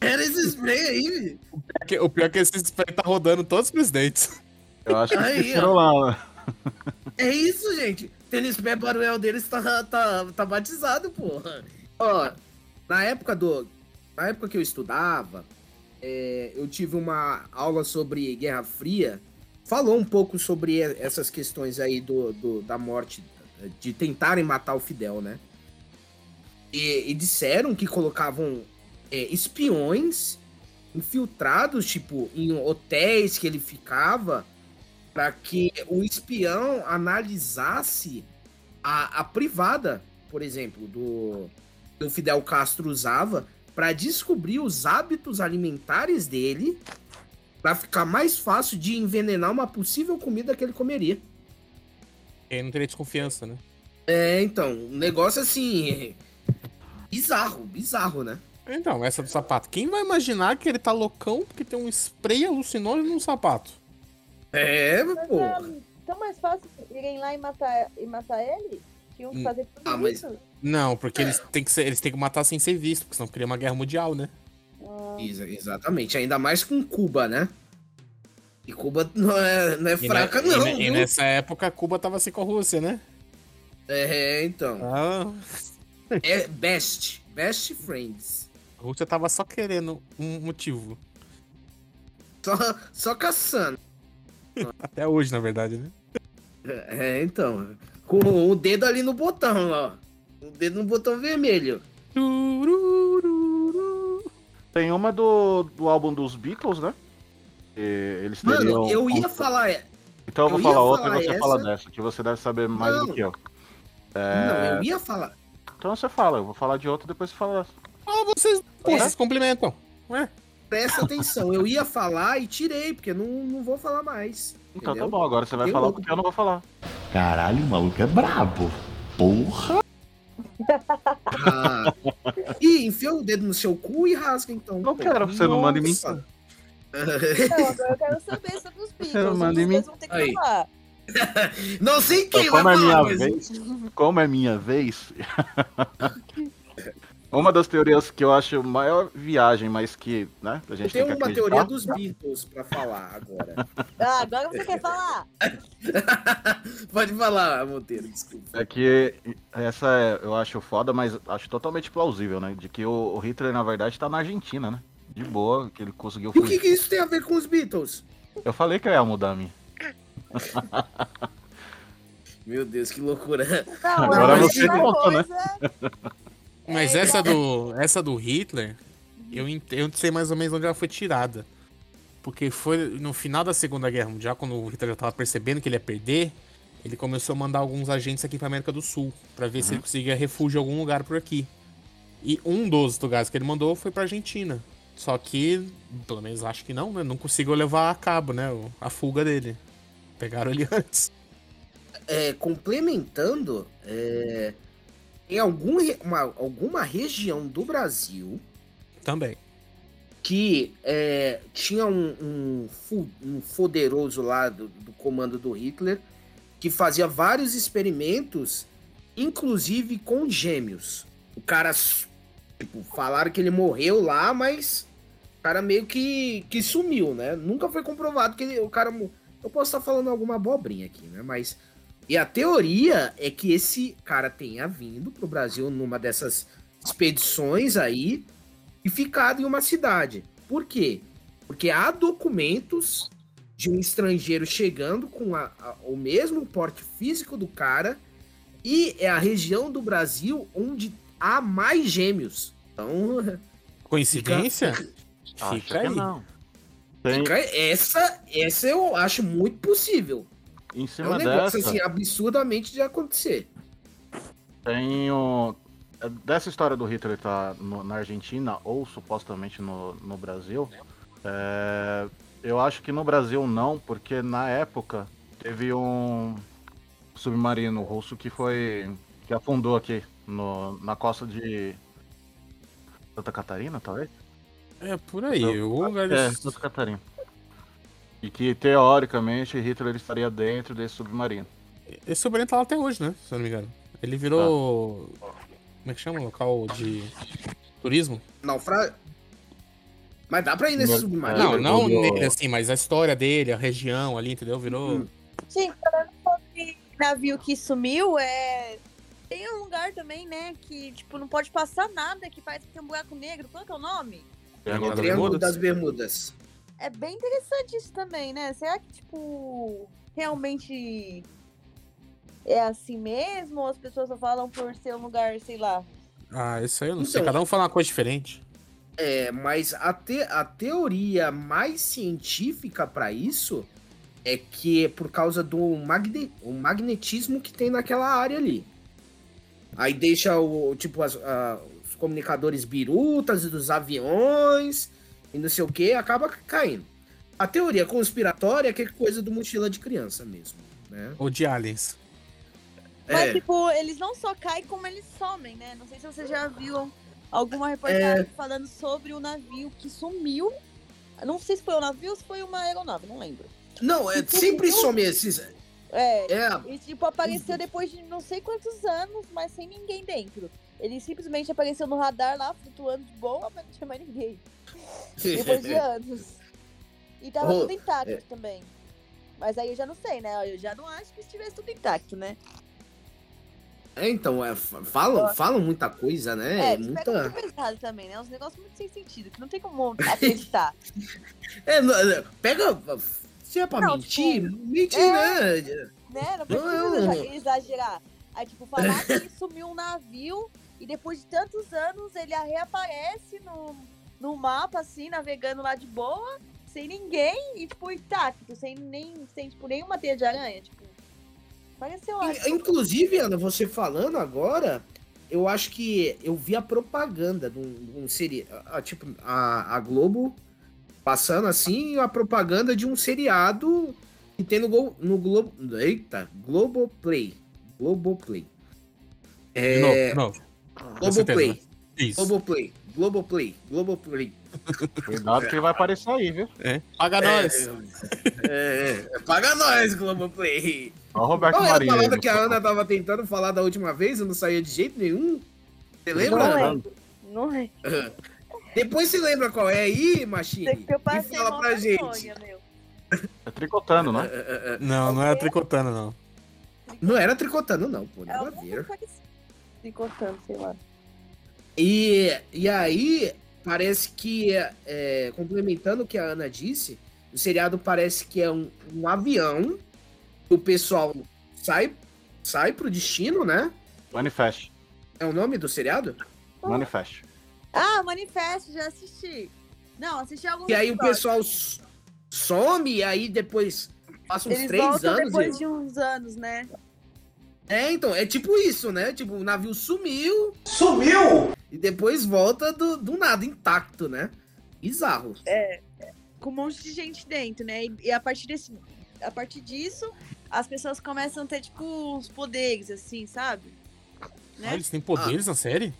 Era esse spray aí. O pior é que esse spray tá rodando todos os presidentes. Eu acho que Aí, lá, né? É isso, gente. Tênis pé Baruel deles tá, tá, tá batizado, porra. Ó, na época do. Na época que eu estudava, é, eu tive uma aula sobre Guerra Fria. Falou um pouco sobre essas questões aí do, do- da morte, de tentarem matar o Fidel, né? E, e disseram que colocavam é, espiões infiltrados, tipo, em hotéis que ele ficava, para que o espião analisasse a, a privada, por exemplo, do que o Fidel Castro usava para descobrir os hábitos alimentares dele, para ficar mais fácil de envenenar uma possível comida que ele comeria. Aí não teria desconfiança, né? É, então, um negócio assim bizarro, bizarro, né? Então, essa do sapato. Quem vai imaginar que ele tá loucão porque tem um spray alucinógeno no sapato? É, Mas pô. é tão mais fácil irem lá e matar, e matar ele? Que Hum. fazer tudo Ah, mas- isso? Não, porque eles têm que ser, eles têm que matar sem ser visto, porque senão cria uma guerra mundial, né? Ah, Exa- exatamente, ainda mais com Cuba, né? E Cuba não é, não é E, fraca, ne- não, e, e nessa época Cuba tava assim com a Rússia, né? É, então. Ah, É best. Best friends. a Rússia tava só querendo um motivo. Só, só caçando. Até hoje, na verdade, né? É, então. Com o dedo ali no botão, ó. O dedo no botão vermelho. Tem uma do, do álbum dos Beatles, né? E eles teriam... Mano, eu ia falar. Então eu vou eu falar outra falar e você essa. fala dessa, que você deve saber mais Não. do que eu. Não, É... eu ia falar. Então você fala, eu vou falar de outra depois você fala dessa. Ah, vocês, pô, É. vocês complementam. Ué, Presta atenção. Eu ia falar e tirei, porque não, não vou falar mais. Então entendeu? tá bom, agora você vai Eu falar porque eu não vou falar. Caralho, o maluco é brabo. Porra. Ah. Ih, enfia o dedo no seu cu e rasga, então. Não quero, você não manda em mim. Não, agora eu quero saber sobre os Beatles. Eu mando Os em mim. dois vão ter que Aí. falar. Não sei quem Então, vai como é falar, minha mas- vez, como é minha vez, uma das teorias que eu acho maior viagem, mas que, né, a Eu gente tenho tem que uma acreditar. teoria dos Beatles pra falar agora. Ah, agora você quer falar? Pode falar, Monteiro, desculpa. É que essa é, eu acho foda, mas acho totalmente plausível, né? De que o, o Hitler, na verdade, tá na Argentina, né? De boa, que ele conseguiu E o que, fugir. que isso tem a ver com os Beatles? Eu falei que eu ia mudar a minha. Meu Deus, que loucura. Não, Agora você conta, né? Mas É, essa do, essa do Hitler, eu, ent- eu sei mais ou menos onde ela foi tirada. Porque foi no final da Segunda Guerra Mundial, quando o Hitler já tava percebendo que ele ia perder, ele começou a mandar alguns agentes aqui pra América do Sul, pra ver se ele conseguia refúgio em algum lugar por aqui. E um dos lugares que ele mandou foi pra Argentina. Só que, pelo menos acho que não, né? Não conseguiu levar a cabo, né? A fuga dele. Pegaram ele antes. É, complementando, é, em algum, uma- alguma região do Brasil Também. que é, tinha um, um, um poderoso lá do, do comando do Hitler que fazia vários experimentos, inclusive com gêmeos. O cara, tipo, falaram que ele morreu lá, mas o cara meio que, que sumiu, né? Nunca foi comprovado que ele- o cara. Eu posso estar falando alguma abobrinha aqui, né? Mas. E a teoria é que esse cara tenha vindo pro Brasil numa dessas expedições aí e ficado em uma cidade. Por quê? Porque há documentos de um estrangeiro chegando com a- a- o mesmo porte físico do cara e é a região do Brasil onde há mais gêmeos. Então, Coincidência? Fica que aí. não. Tem, fica- essa, essa eu acho muito possível. Em É um cima negócio dessa, assim, absurdamente de acontecer. tem o... Dessa história do Hitler estar na Argentina ou supostamente no, no Brasil, é, eu acho que no Brasil não, porque na época teve um submarino russo que foi. que afundou aqui no, na costa de Santa Catarina, talvez? É por aí. Não. Algum lugar É, Santa Catarina. E que teoricamente Hitler estaria dentro desse submarino. Esse sobrinho tá lá até hoje, né? Se eu não me engano. Ele virou. Como é que chama? Local de turismo? Naufrágio. Mas dá pra ir nesse Não, submarino? Não, não nele, assim, mas a história dele, a região ali, entendeu? Virou. Hum. Gente, falando sobre navio que sumiu, é. Tem um lugar também, né, que, tipo, não pode passar nada, que parece que tem um buraco negro. Qual que é o nome? Triângulo das Triângulo Bermudas? das Bermudas. É bem interessante isso também, né? Será que, tipo, realmente é assim mesmo? Ou as pessoas só falam por ser um lugar, sei lá? Ah, isso aí eu não sei. Então- Cada um fala uma coisa diferente. É, mas a, te- a teoria mais científica pra isso é que é por causa do magne- o magnetismo que tem naquela área ali. Aí deixa o tipo as- a- os comunicadores birutas dos aviões e não sei o que, acaba caindo. A teoria conspiratória é que é coisa do mochila de criança mesmo, né? Ou de aliens. Mas, É. tipo, eles não só caem, como eles somem, né? Não sei se você já viu alguma reportagem falando sobre o navio que sumiu. Não sei se foi um navio ou se foi uma aeronave, não lembro. Não, é, sempre some esses. É, É, e tipo, apareceu depois de não sei quantos anos, mas sem ninguém dentro. Ele simplesmente apareceu no radar lá, flutuando de boa, mas não tinha mais ninguém. Depois de anos. E tava Oh, tudo intacto é. também. Mas aí eu já não sei, né? Eu já não acho que estivesse tudo intacto, né? É, então, é, falam, falam muita coisa, né? É, É, muita. muito pesado também, né? Uns negócios muito sem sentido, que não tem como acreditar. É, não, é, pega. Se é pra Não, mentir, tipo, mente, é. né? né? Não Não. precisa exa- exagerar. Aí, tipo, falar que sumiu um navio e depois de tantos anos ele reaparece no, no mapa, assim, navegando lá de boa, sem ninguém e, tipo, intacto, sem, nem, sem tipo, nenhuma teia de aranha. Tipo, pareceu. In- Inclusive, Ana, você falando agora, eu acho que eu vi a propaganda de um, de um seriado. Tipo, a, a Globo passando assim a propaganda de um seriado que tem no, Glo- no Globo. Eita, Globoplay. Globoplay. De É, novo, de novo. Com certeza, Globoplay. né? Isso. Globoplay. Globoplay. Globoplay. Cuidado que ele vai aparecer aí, viu? É. Paga nós. É, é, paga nós, Globoplay. Ó o Roberto Qual era a palavra que a. Ana tava tentando falar da última vez? Eu não saía de jeito nenhum. Você lembra? Não Ana? lembro. Não lembro. Depois você lembra qual é aí, Machine? que eu E fala pra gente. É tricotando, né? Não, não é tricotando, não. Não era tricotando, não, pô. É Nada a ver. Tricotando, sei lá. E, e aí, parece que, é, complementando o que a Ana disse, o seriado parece que é um, um avião, o pessoal sai sai pro destino, né? Manifest. É o nome do seriado? Manifest. Ah, Manifesto, já assisti. Não, assisti alguns E aí o episódios. pessoal s- some e aí depois passa uns Eles três anos. depois e- de uns anos, né? É, então, é tipo isso, né? Tipo, o navio sumiu. Sumiu! E depois volta do, do nada, intacto, né? Bizarro. Com um monte de gente dentro, né? E, e a partir desse. A partir disso, as pessoas começam a ter, tipo, uns poderes, assim, sabe? Ah, Né? eles têm poderes na série?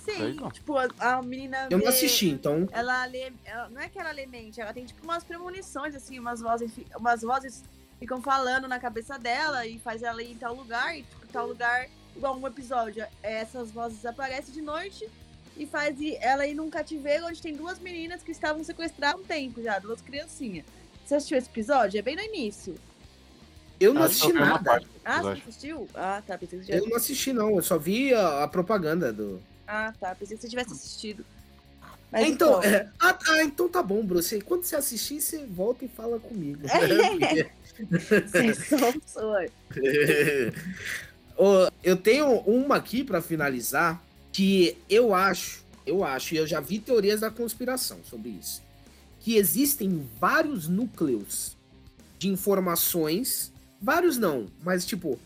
Sim, tipo, a, a menina. Eu não assisti, então. Ela lê. ela- não é que ela lê mente, ela tem tipo umas premonições, assim, umas vozes, umas vozes ficam falando na cabeça dela e faz ela ir em tal lugar, e tipo, tal lugar, igual um episódio, essas vozes aparecem de noite e faz ela ir num cativeiro onde tem duas meninas que estavam sequestradas há um tempo já, duas criancinhas. Você assistiu esse episódio? É bem no início. Eu não que assisti nada. Ah, você assistiu? Ah, tá. Pensei que você tivesse... Eu não assisti, não. Eu só vi a, a propaganda do. Ah, tá. Pensei que você tivesse assistido. É, Mas então, é, ah, tá, então tá bom. Você, quando você assistir, você volta e fala comigo. É. Vocês Ô, eu tenho uma aqui pra finalizar que eu acho, eu acho, e eu já vi teorias da conspiração sobre isso, que existem vários núcleos de informações, vários não, mas tipo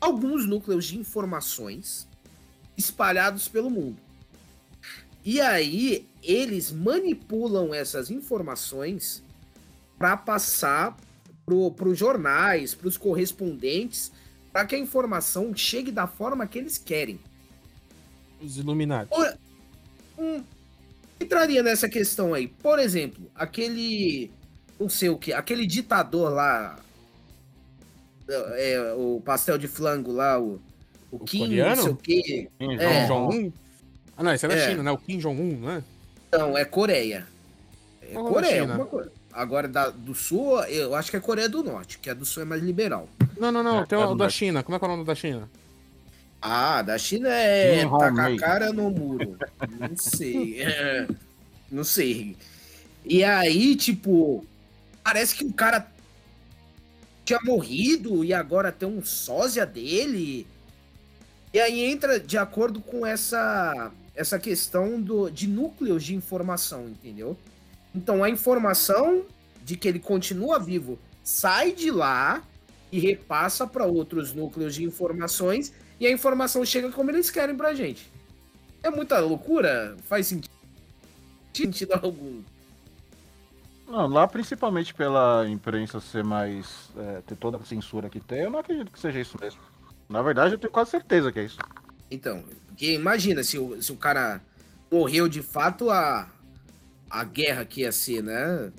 alguns núcleos de informações espalhados pelo mundo. E aí eles manipulam essas informações para passar para os jornais, para os correspondentes, para que a informação chegue da forma que eles querem. Os Illuminati. Hum, entraria nessa questão aí. Por exemplo, aquele. Não sei o que, aquele ditador lá. É, o pastel de flango lá, o. O, Kim, coreano? não sei o que. Kim É. Jong-un? Ah, não, esse é da É. China, né? O Kim Jong-un, né? Não, é Coreia. É é da Coreia, alguma coisa. Agora, da, do Sul, eu acho que é Coreia do Norte, que a do Sul é mais liberal. Não, não, não. É, tem é o da Norte. China. Como é que é o nome da China? Ah, da China é Kim tacar a cara no muro. Não sei. É, não sei. E aí, tipo, parece que o cara tinha morrido e agora tem um sósia dele. E aí entra de acordo com essa essa questão do, de núcleos de informação, entendeu? Então a informação de que ele continua vivo sai de lá e repassa para outros núcleos de informações e a informação chega como eles querem pra gente. É muita loucura? Faz sentido, sentido algum. Não, lá principalmente pela imprensa ser mais. é, ter toda a censura que tem, eu não acredito que seja isso mesmo. Na verdade, eu tenho quase certeza que é isso. Então, porque imagina se o, se o cara morreu de fato a, a guerra que ia ser, né?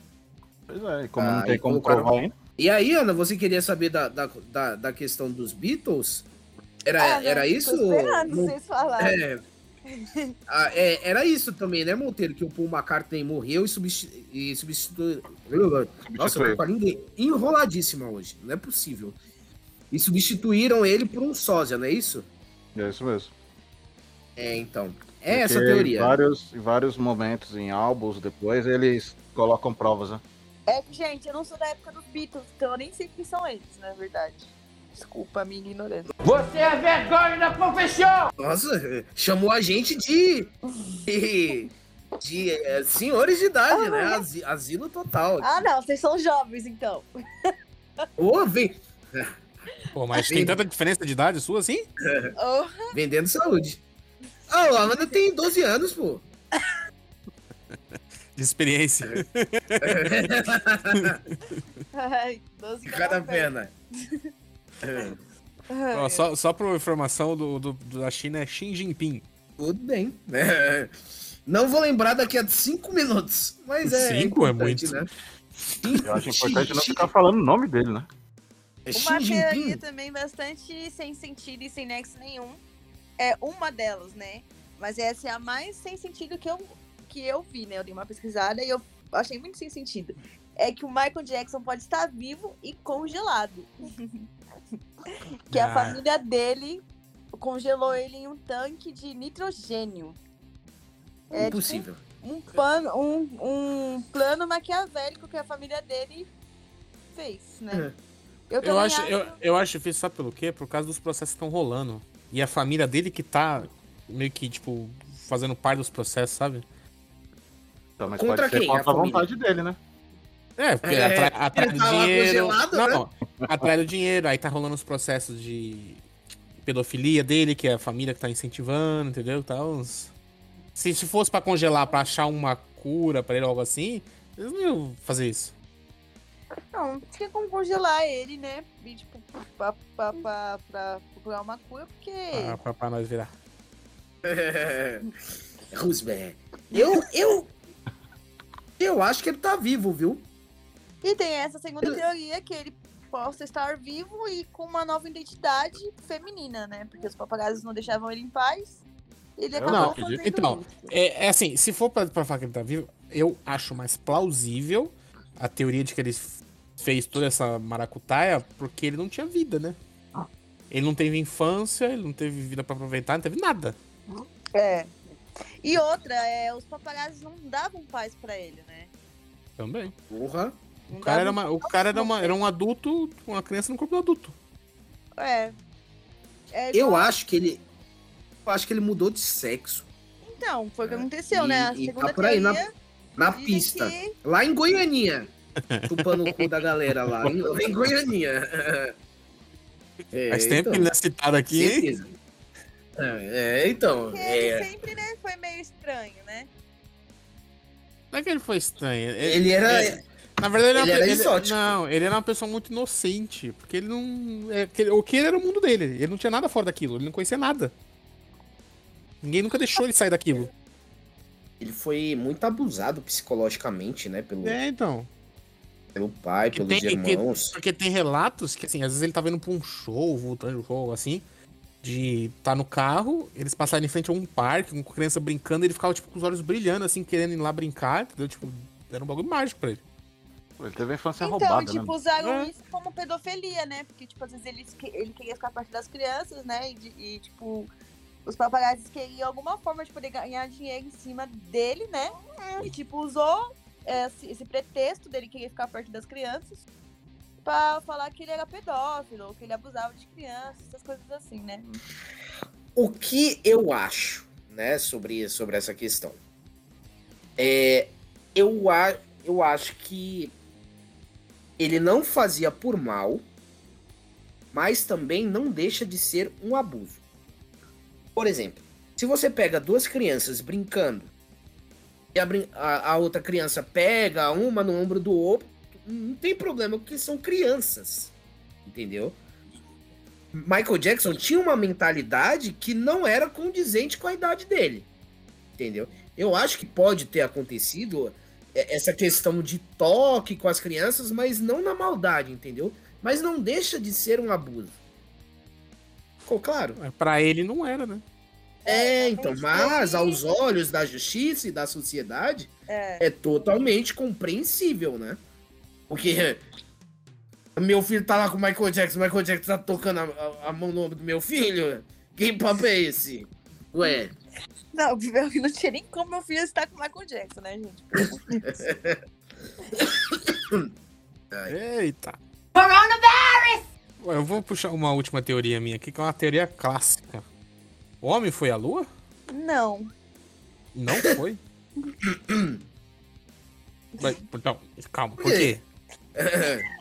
Pois é, e como Ah, não tem como provar ainda. E aí, Ana, você queria saber da, da, da, da questão dos Beatles? Era, Ah, não, era tô isso? esperando Não- vocês falarem. É. Ah, é, era isso também, né, Monteiro? Que o Paul McCartney morreu e, substi e substituiu. Nossa, eu tô com a língua enroladíssima hoje. Não é possível. E substituíram ele por um sósia, não é isso? É isso mesmo. É, então. É essa a teoria. Em vários, em vários momentos, em álbuns, depois, eles colocam provas, né? É que, gente, eu não sou da época dos Beatles, então eu nem sei quem são eles, na verdade. Desculpa a minha ignorância. Você é vergonha da profissão! Nossa, chamou a gente de. de, de, é, senhores de idade, né? Asi- asilo total. Ah, não, vocês são jovens, então. Ô, vem, Pô, mas tem tanta diferença de idade sua assim? Oh, vendendo saúde. Ah, a Ana tem 12 anos, pô. De experiência. ai, 12 Cada perna. Ó, só, só pra informação do, do- da China é Xi Jinping. Tudo bem. né? Não vou lembrar daqui a 5 minutos. Mas é. Cinco é importante, muito. Né? Eu acho importante não ficar falando o nome dele, né? É Uma Xi teoria Jinping. também bastante sem sentido e sem nexo nenhum. É uma delas, né? Mas essa é a mais sem sentido que eu, que eu vi, né? Eu dei uma pesquisada e eu achei muito sem sentido. É que o Michael Jackson pode estar vivo e congelado. que a Ah. família dele congelou ele em um tanque de nitrogênio. É tipo Impossível. um plano, um, um plano maquiavélico que a família dele fez, né? Eu, Eu também acho, eu, eu acho difícil, sabe pelo quê? Por causa dos processos que estão rolando. E a família dele que tá meio que, tipo, fazendo parte dos processos, sabe? Então, mas Contra pode ser quem? contra A a vontade dele, né? É, porque É, atrai, atrai ele do tá lá dinheiro. congelado, não, atrai do dinheiro, aí tá rolando os processos de pedofilia dele, que é a família que tá incentivando, entendeu? Tá uns... se, se fosse pra congelar, pra achar uma cura pra ele ou algo assim, eles não iam fazer isso. Não, tinha como congelar ele, né? E, tipo, pra, pra, pra, pra procurar uma cura, porque. Pra, pra, pra nós virar. Roosevelt. Eu, eu. Eu acho que ele tá vivo, viu? E tem essa segunda teoria que ele possa estar vivo e com uma nova identidade feminina, né? Porque os papagaios não deixavam ele em paz. Ele Eu acabou não fazendo. Então, isso. É, é assim, se for pra, pra falar que ele tá vivo, eu acho mais plausível a teoria de que ele fez toda essa maracutaia porque ele não tinha vida, né? Ele não teve infância, ele não teve vida pra aproveitar, não teve nada. É. E outra, é, os papagaios não davam paz pra ele, né? Também. Porra. Não O cara, era, uma, o cara era, uma, era um adulto, uma criança no corpo do adulto. É. É Eu acho que ele. Eu acho que ele mudou de sexo. Então, foi o que aconteceu, E- né? A e segunda tá por aí, na- Na pista. que- Lá em Goianinha. Chupando o cu da galera lá. Em, lá em Goianinha. É, Faz tempo então, que ele é citado aqui, hein? certeza. É, é, então. que ele é, sempre, né, foi meio estranho, né? Não é que ele foi estranho. ele era. ele- na verdade, ele, ele era, era ele- exótico. Não, ele era uma pessoa muito inocente. Porque ele não. É, que- o que ele era o mundo dele. Ele não tinha nada fora daquilo. Ele não conhecia nada. Ninguém nunca deixou ele sair daquilo. Ele foi muito abusado psicologicamente, né? Pelo, É, então. Pelo pai, Que pelos tem- que- irmãos. Porque tem relatos que, assim, às vezes ele tá vendo pra um show, voltando do show, assim, de tá no carro, eles passaram em frente a um parque, com criança brincando, e ele ficava, tipo, com os olhos brilhando, assim, querendo ir lá brincar, entendeu? Tipo, era um bagulho mágico pra ele. Ele teve a infância Então, roubada, tipo, né? usaram É. isso como pedofilia, né? Porque, tipo, às vezes ele, ele queria ficar perto das crianças, né? E, de- e, tipo, os papagaios queriam alguma forma de poder ganhar dinheiro em cima dele, né? E, tipo, usou esse, esse pretexto dele querer ficar perto das crianças pra falar que ele era pedófilo, que ele abusava de crianças, essas coisas assim, né? O que eu acho, né, sobre, sobre essa questão? É, eu, a, eu acho que ele não fazia por mal, mas também não deixa de ser um abuso. Por exemplo, se você pega duas crianças brincando e a, a- a outra criança pega uma no ombro do outro, não tem problema, porque são crianças. Entendeu? Michael Jackson tinha uma mentalidade que não era condizente com a idade dele. Entendeu? Eu acho que pode ter acontecido é, essa questão de toque com as crianças, mas não na maldade, entendeu? Mas não deixa de ser um abuso. Ficou claro? Mas Pra ele não era, né? É, então, realmente, mas aos olhos da justiça e da sociedade, É. é totalmente compreensível, né? Porque meu filho tá lá com o Michael Jackson, o Michael Jackson tá tocando a, a- a mão no ombro do meu filho. Que papo é esse? Ué, Não, não tinha nem como meu filho estar com o Michael Jackson, né, gente? Eita. Coronavirus! Eu vou puxar uma última teoria minha aqui, que é uma teoria clássica. O homem foi à lua? Não. Não foi? Mas, então, calma, por quê?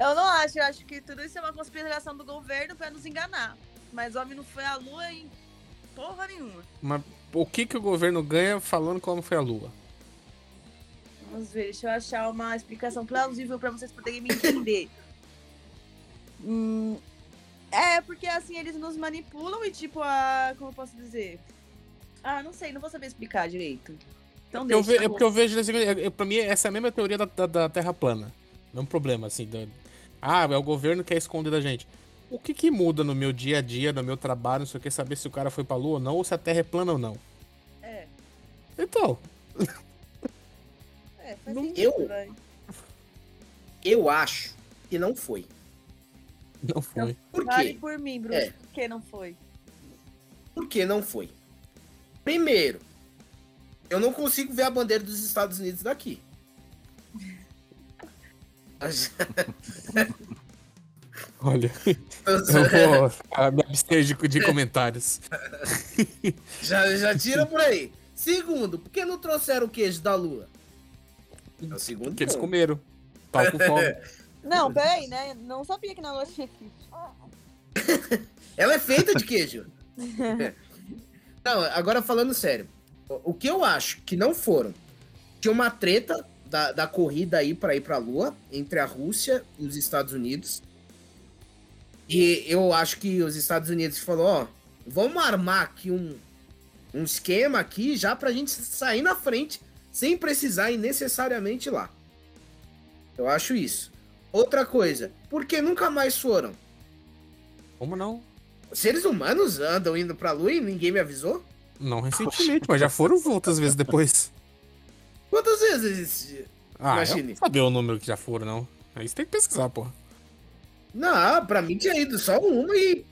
Eu não acho, eu acho que tudo isso é uma conspiração do governo pra nos enganar. Mas o homem não foi à lua em porra nenhuma. Mas o que, que o governo ganha falando que o homem foi à lua? Vamos ver, deixa eu achar uma explicação plausível pra vocês poderem me entender. Hum, é, porque assim eles nos manipulam e tipo, a. Como eu posso dizer? Ah, não sei, não vou saber explicar direito. Então Eu deixa. ve- tá é porque eu vejo, é- é- pra mim, essa é a mesma teoria da, da, da Terra plana. Não é um problema, assim. da- ah, é o governo que quer esconder da gente. O que que muda no meu dia a dia, no meu trabalho, não sei o que, saber se o cara foi pra lua ou não, ou se a Terra é plana ou não? É, Então, é, faz Não- sentido, eu- vai. eu acho que não foi. Não foi. Por Vale quê? por mim, Bruno. É. Por que não foi? Por que não foi? Primeiro, eu não consigo ver a bandeira dos Estados Unidos daqui. Olha, eu vou ah, me abster de, de comentários. Já, já tira por aí. Segundo, por que não trouxeram o queijo da lua? É o segundo Porque eles comeram. Tava com fome. Não, peraí, né? Não sabia que na lua tinha queijo. Ela é feita de queijo. não, agora falando sério. O que eu acho que não foram? Tinha uma treta da, da corrida aí para ir pra Lua entre a Rússia e os Estados Unidos. E eu acho que os Estados Unidos falou, ó, vamos armar aqui um, um esquema aqui já pra gente sair na frente sem precisar ir necessariamente lá. Eu acho isso. Outra coisa, por que nunca mais foram? Como não? Seres humanos andam indo pra lua e ninguém me avisou? Não recentemente, mas já foram outras vezes depois. Quantas vezes? Ah, Imagine. eu não sabia o número que já foram, não. Aí você tem que pesquisar, pô. Não, pra mim tinha ido só uma e.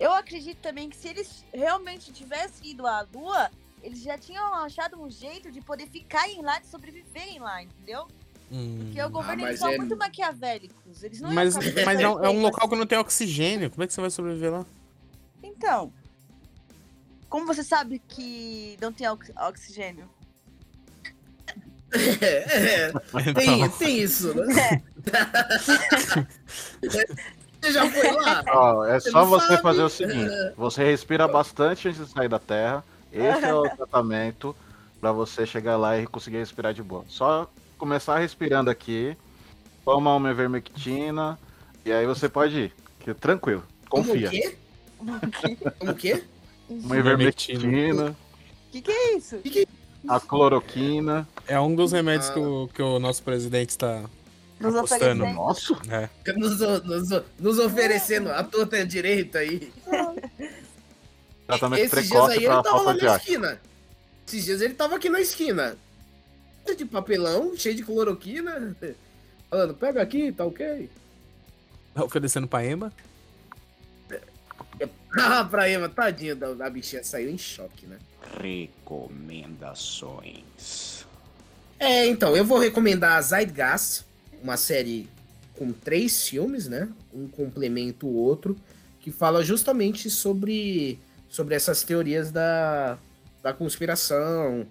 Eu acredito também que se eles realmente tivessem ido à lua, eles já tinham achado um jeito de poder ficarem lá, de sobreviverem lá, entendeu? Hum, Porque o governo, mas eles são é- muito maquiavélicos. Eles não iam Mas, mas é um, é um local que não tem oxigênio. Como é que você vai sobreviver lá? Então, como você sabe que não tem ox- oxigênio? É, é, tem, tem isso, né? Você já foi lá? Ó, é Você só você sabe? fazer o seguinte: você respira bastante antes de sair da Terra. Esse é o tratamento pra você chegar lá e conseguir respirar de boa. Só começar respirando aqui, toma uma ivermectina e aí você pode ir. Que, tranquilo, Como o confia. quê? Como o quê? Uma ivermectina, O que, que é isso? a cloroquina. É um dos remédios Ah. que, o, que o nosso presidente está Nos apostando. Nossa, É. Nos, nos, nos oferecendo a torta direita aí. tratamento Esses dias precoce aí pra ele tava lá na esquina. Esses dias ele tava aqui na esquina. De papelão, cheio de cloroquina. Falando, pega aqui, tá ok? Tá oferecendo pra Emma. Ah, pra Ema, tadinha da, da bichinha, saiu em choque, né? Recomendações. É, então, eu vou recomendar a Zeitgeist, uma série com três filmes, né? Um complementa o outro, que fala justamente sobre, sobre essas teorias da, da conspiração,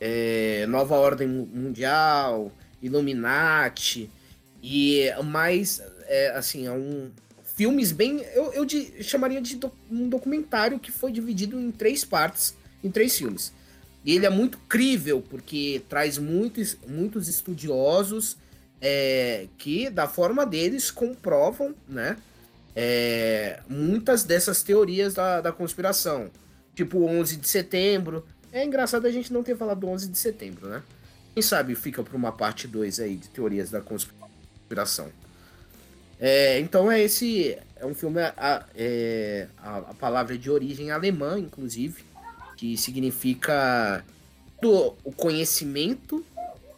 é, nova ordem mu- mundial, Illuminati, e mais, é, assim, é um filmes bem, eu, eu de- chamaria de doc- um documentário que foi dividido em três partes, em três filmes. E ele é muito crível, porque traz muitos, muitos estudiosos é, que, da forma deles, comprovam né, é, muitas dessas teorias da, da conspiração. Tipo o 11 de setembro. É engraçado a gente não ter falado do 11 de setembro, né? Quem sabe fica para uma parte 2 aí de teorias da conspiração. É, então é esse. É um filme. A, é, a, a palavra é de origem alemã, inclusive que significa do, o conhecimento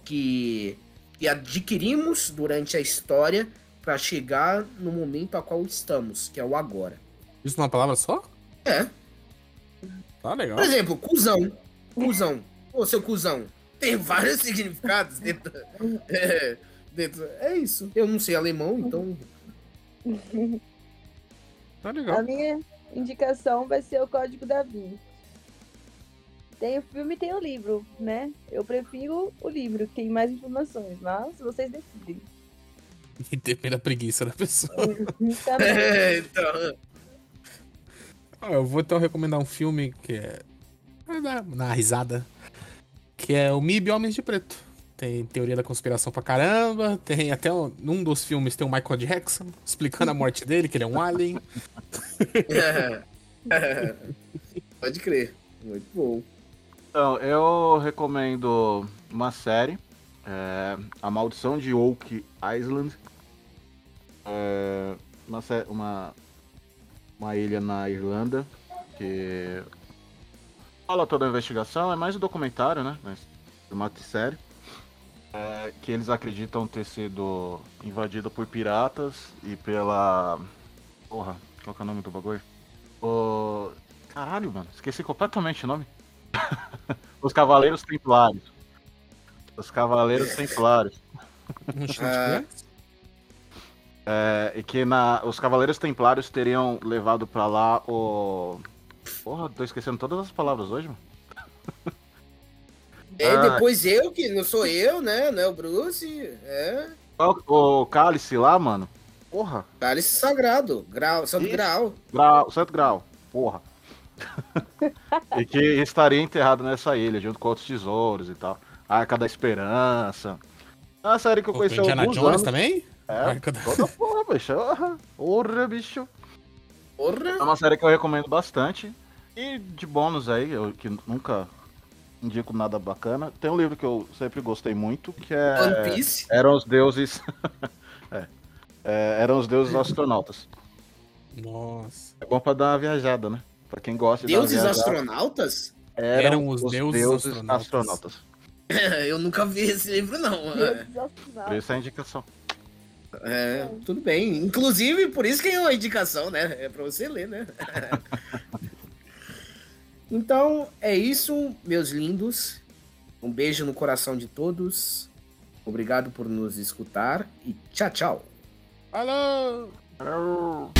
que, que adquirimos durante a história para chegar no momento a qual estamos, que é o agora. Isso numa palavra só? É. Tá legal. Por exemplo, cuzão. Cuzão. Ô, seu cuzão. Tem vários significados dentro. É, dentro. é isso. Eu não sei alemão, então. Tá A legal. minha indicação vai ser o Código da Vinci. Tem o filme e tem o livro, né? Eu prefiro o livro, que tem mais informações, mas vocês decidem. Depende da preguiça da pessoa. É, então. Ah, eu vou então recomendar um filme que é. Na risada. Que é o MIB Homens de Preto. Tem teoria da conspiração pra caramba. Tem até um, num dos filmes tem o Michael Jackson explicando a morte dele, que ele é um alien. Pode crer. Muito bom. Então, eu recomendo uma série, é, A Maldição de Oak Island. É, uma, uma, uma ilha na Irlanda que fala toda a investigação, é mais um documentário, né? Mas formato de série. É, que eles acreditam ter sido invadido por piratas e pela. Porra, qual que é o nome do bagulho? O. Caralho, mano, esqueci completamente o nome. Os Cavaleiros Templários. Os Cavaleiros Templários. Ah. É, e que na, os Cavaleiros Templários teriam levado pra lá o. Porra, tô esquecendo todas as palavras hoje, mano. É, Ah. depois eu, que não sou eu, né? Não é o Bruce. É. O, o cálice lá, mano. Porra, Cálice sagrado. Grau, Santo Isso. Grau. grau, Santo Grau. Porra. e que estaria enterrado nessa ilha, junto com outros tesouros e tal. Arca da Esperança. É uma série que eu conheci Indiana alguns Jones anos. também? É, Arca da- toda porra, bicho. Porra, Porra, bicho. É Porra. uma série que eu recomendo bastante. E de bônus aí, eu que nunca indico nada bacana. Tem um livro que eu sempre gostei muito, que é. One Piece. Eram os deuses. É. É, eram os deuses astronautas. Nossa. É bom pra dar uma viajada, né? Pra quem gosta de Deuses astronautas? Eram os deuses astronautas. eu nunca vi esse livro, não. É, Por isso é a indicação. é, tudo bem. Inclusive, por isso que é uma indicação, né? É pra você ler, né? então, é isso, meus lindos. Um beijo no coração de todos. Obrigado por nos escutar e tchau, tchau. Falou! Tchau.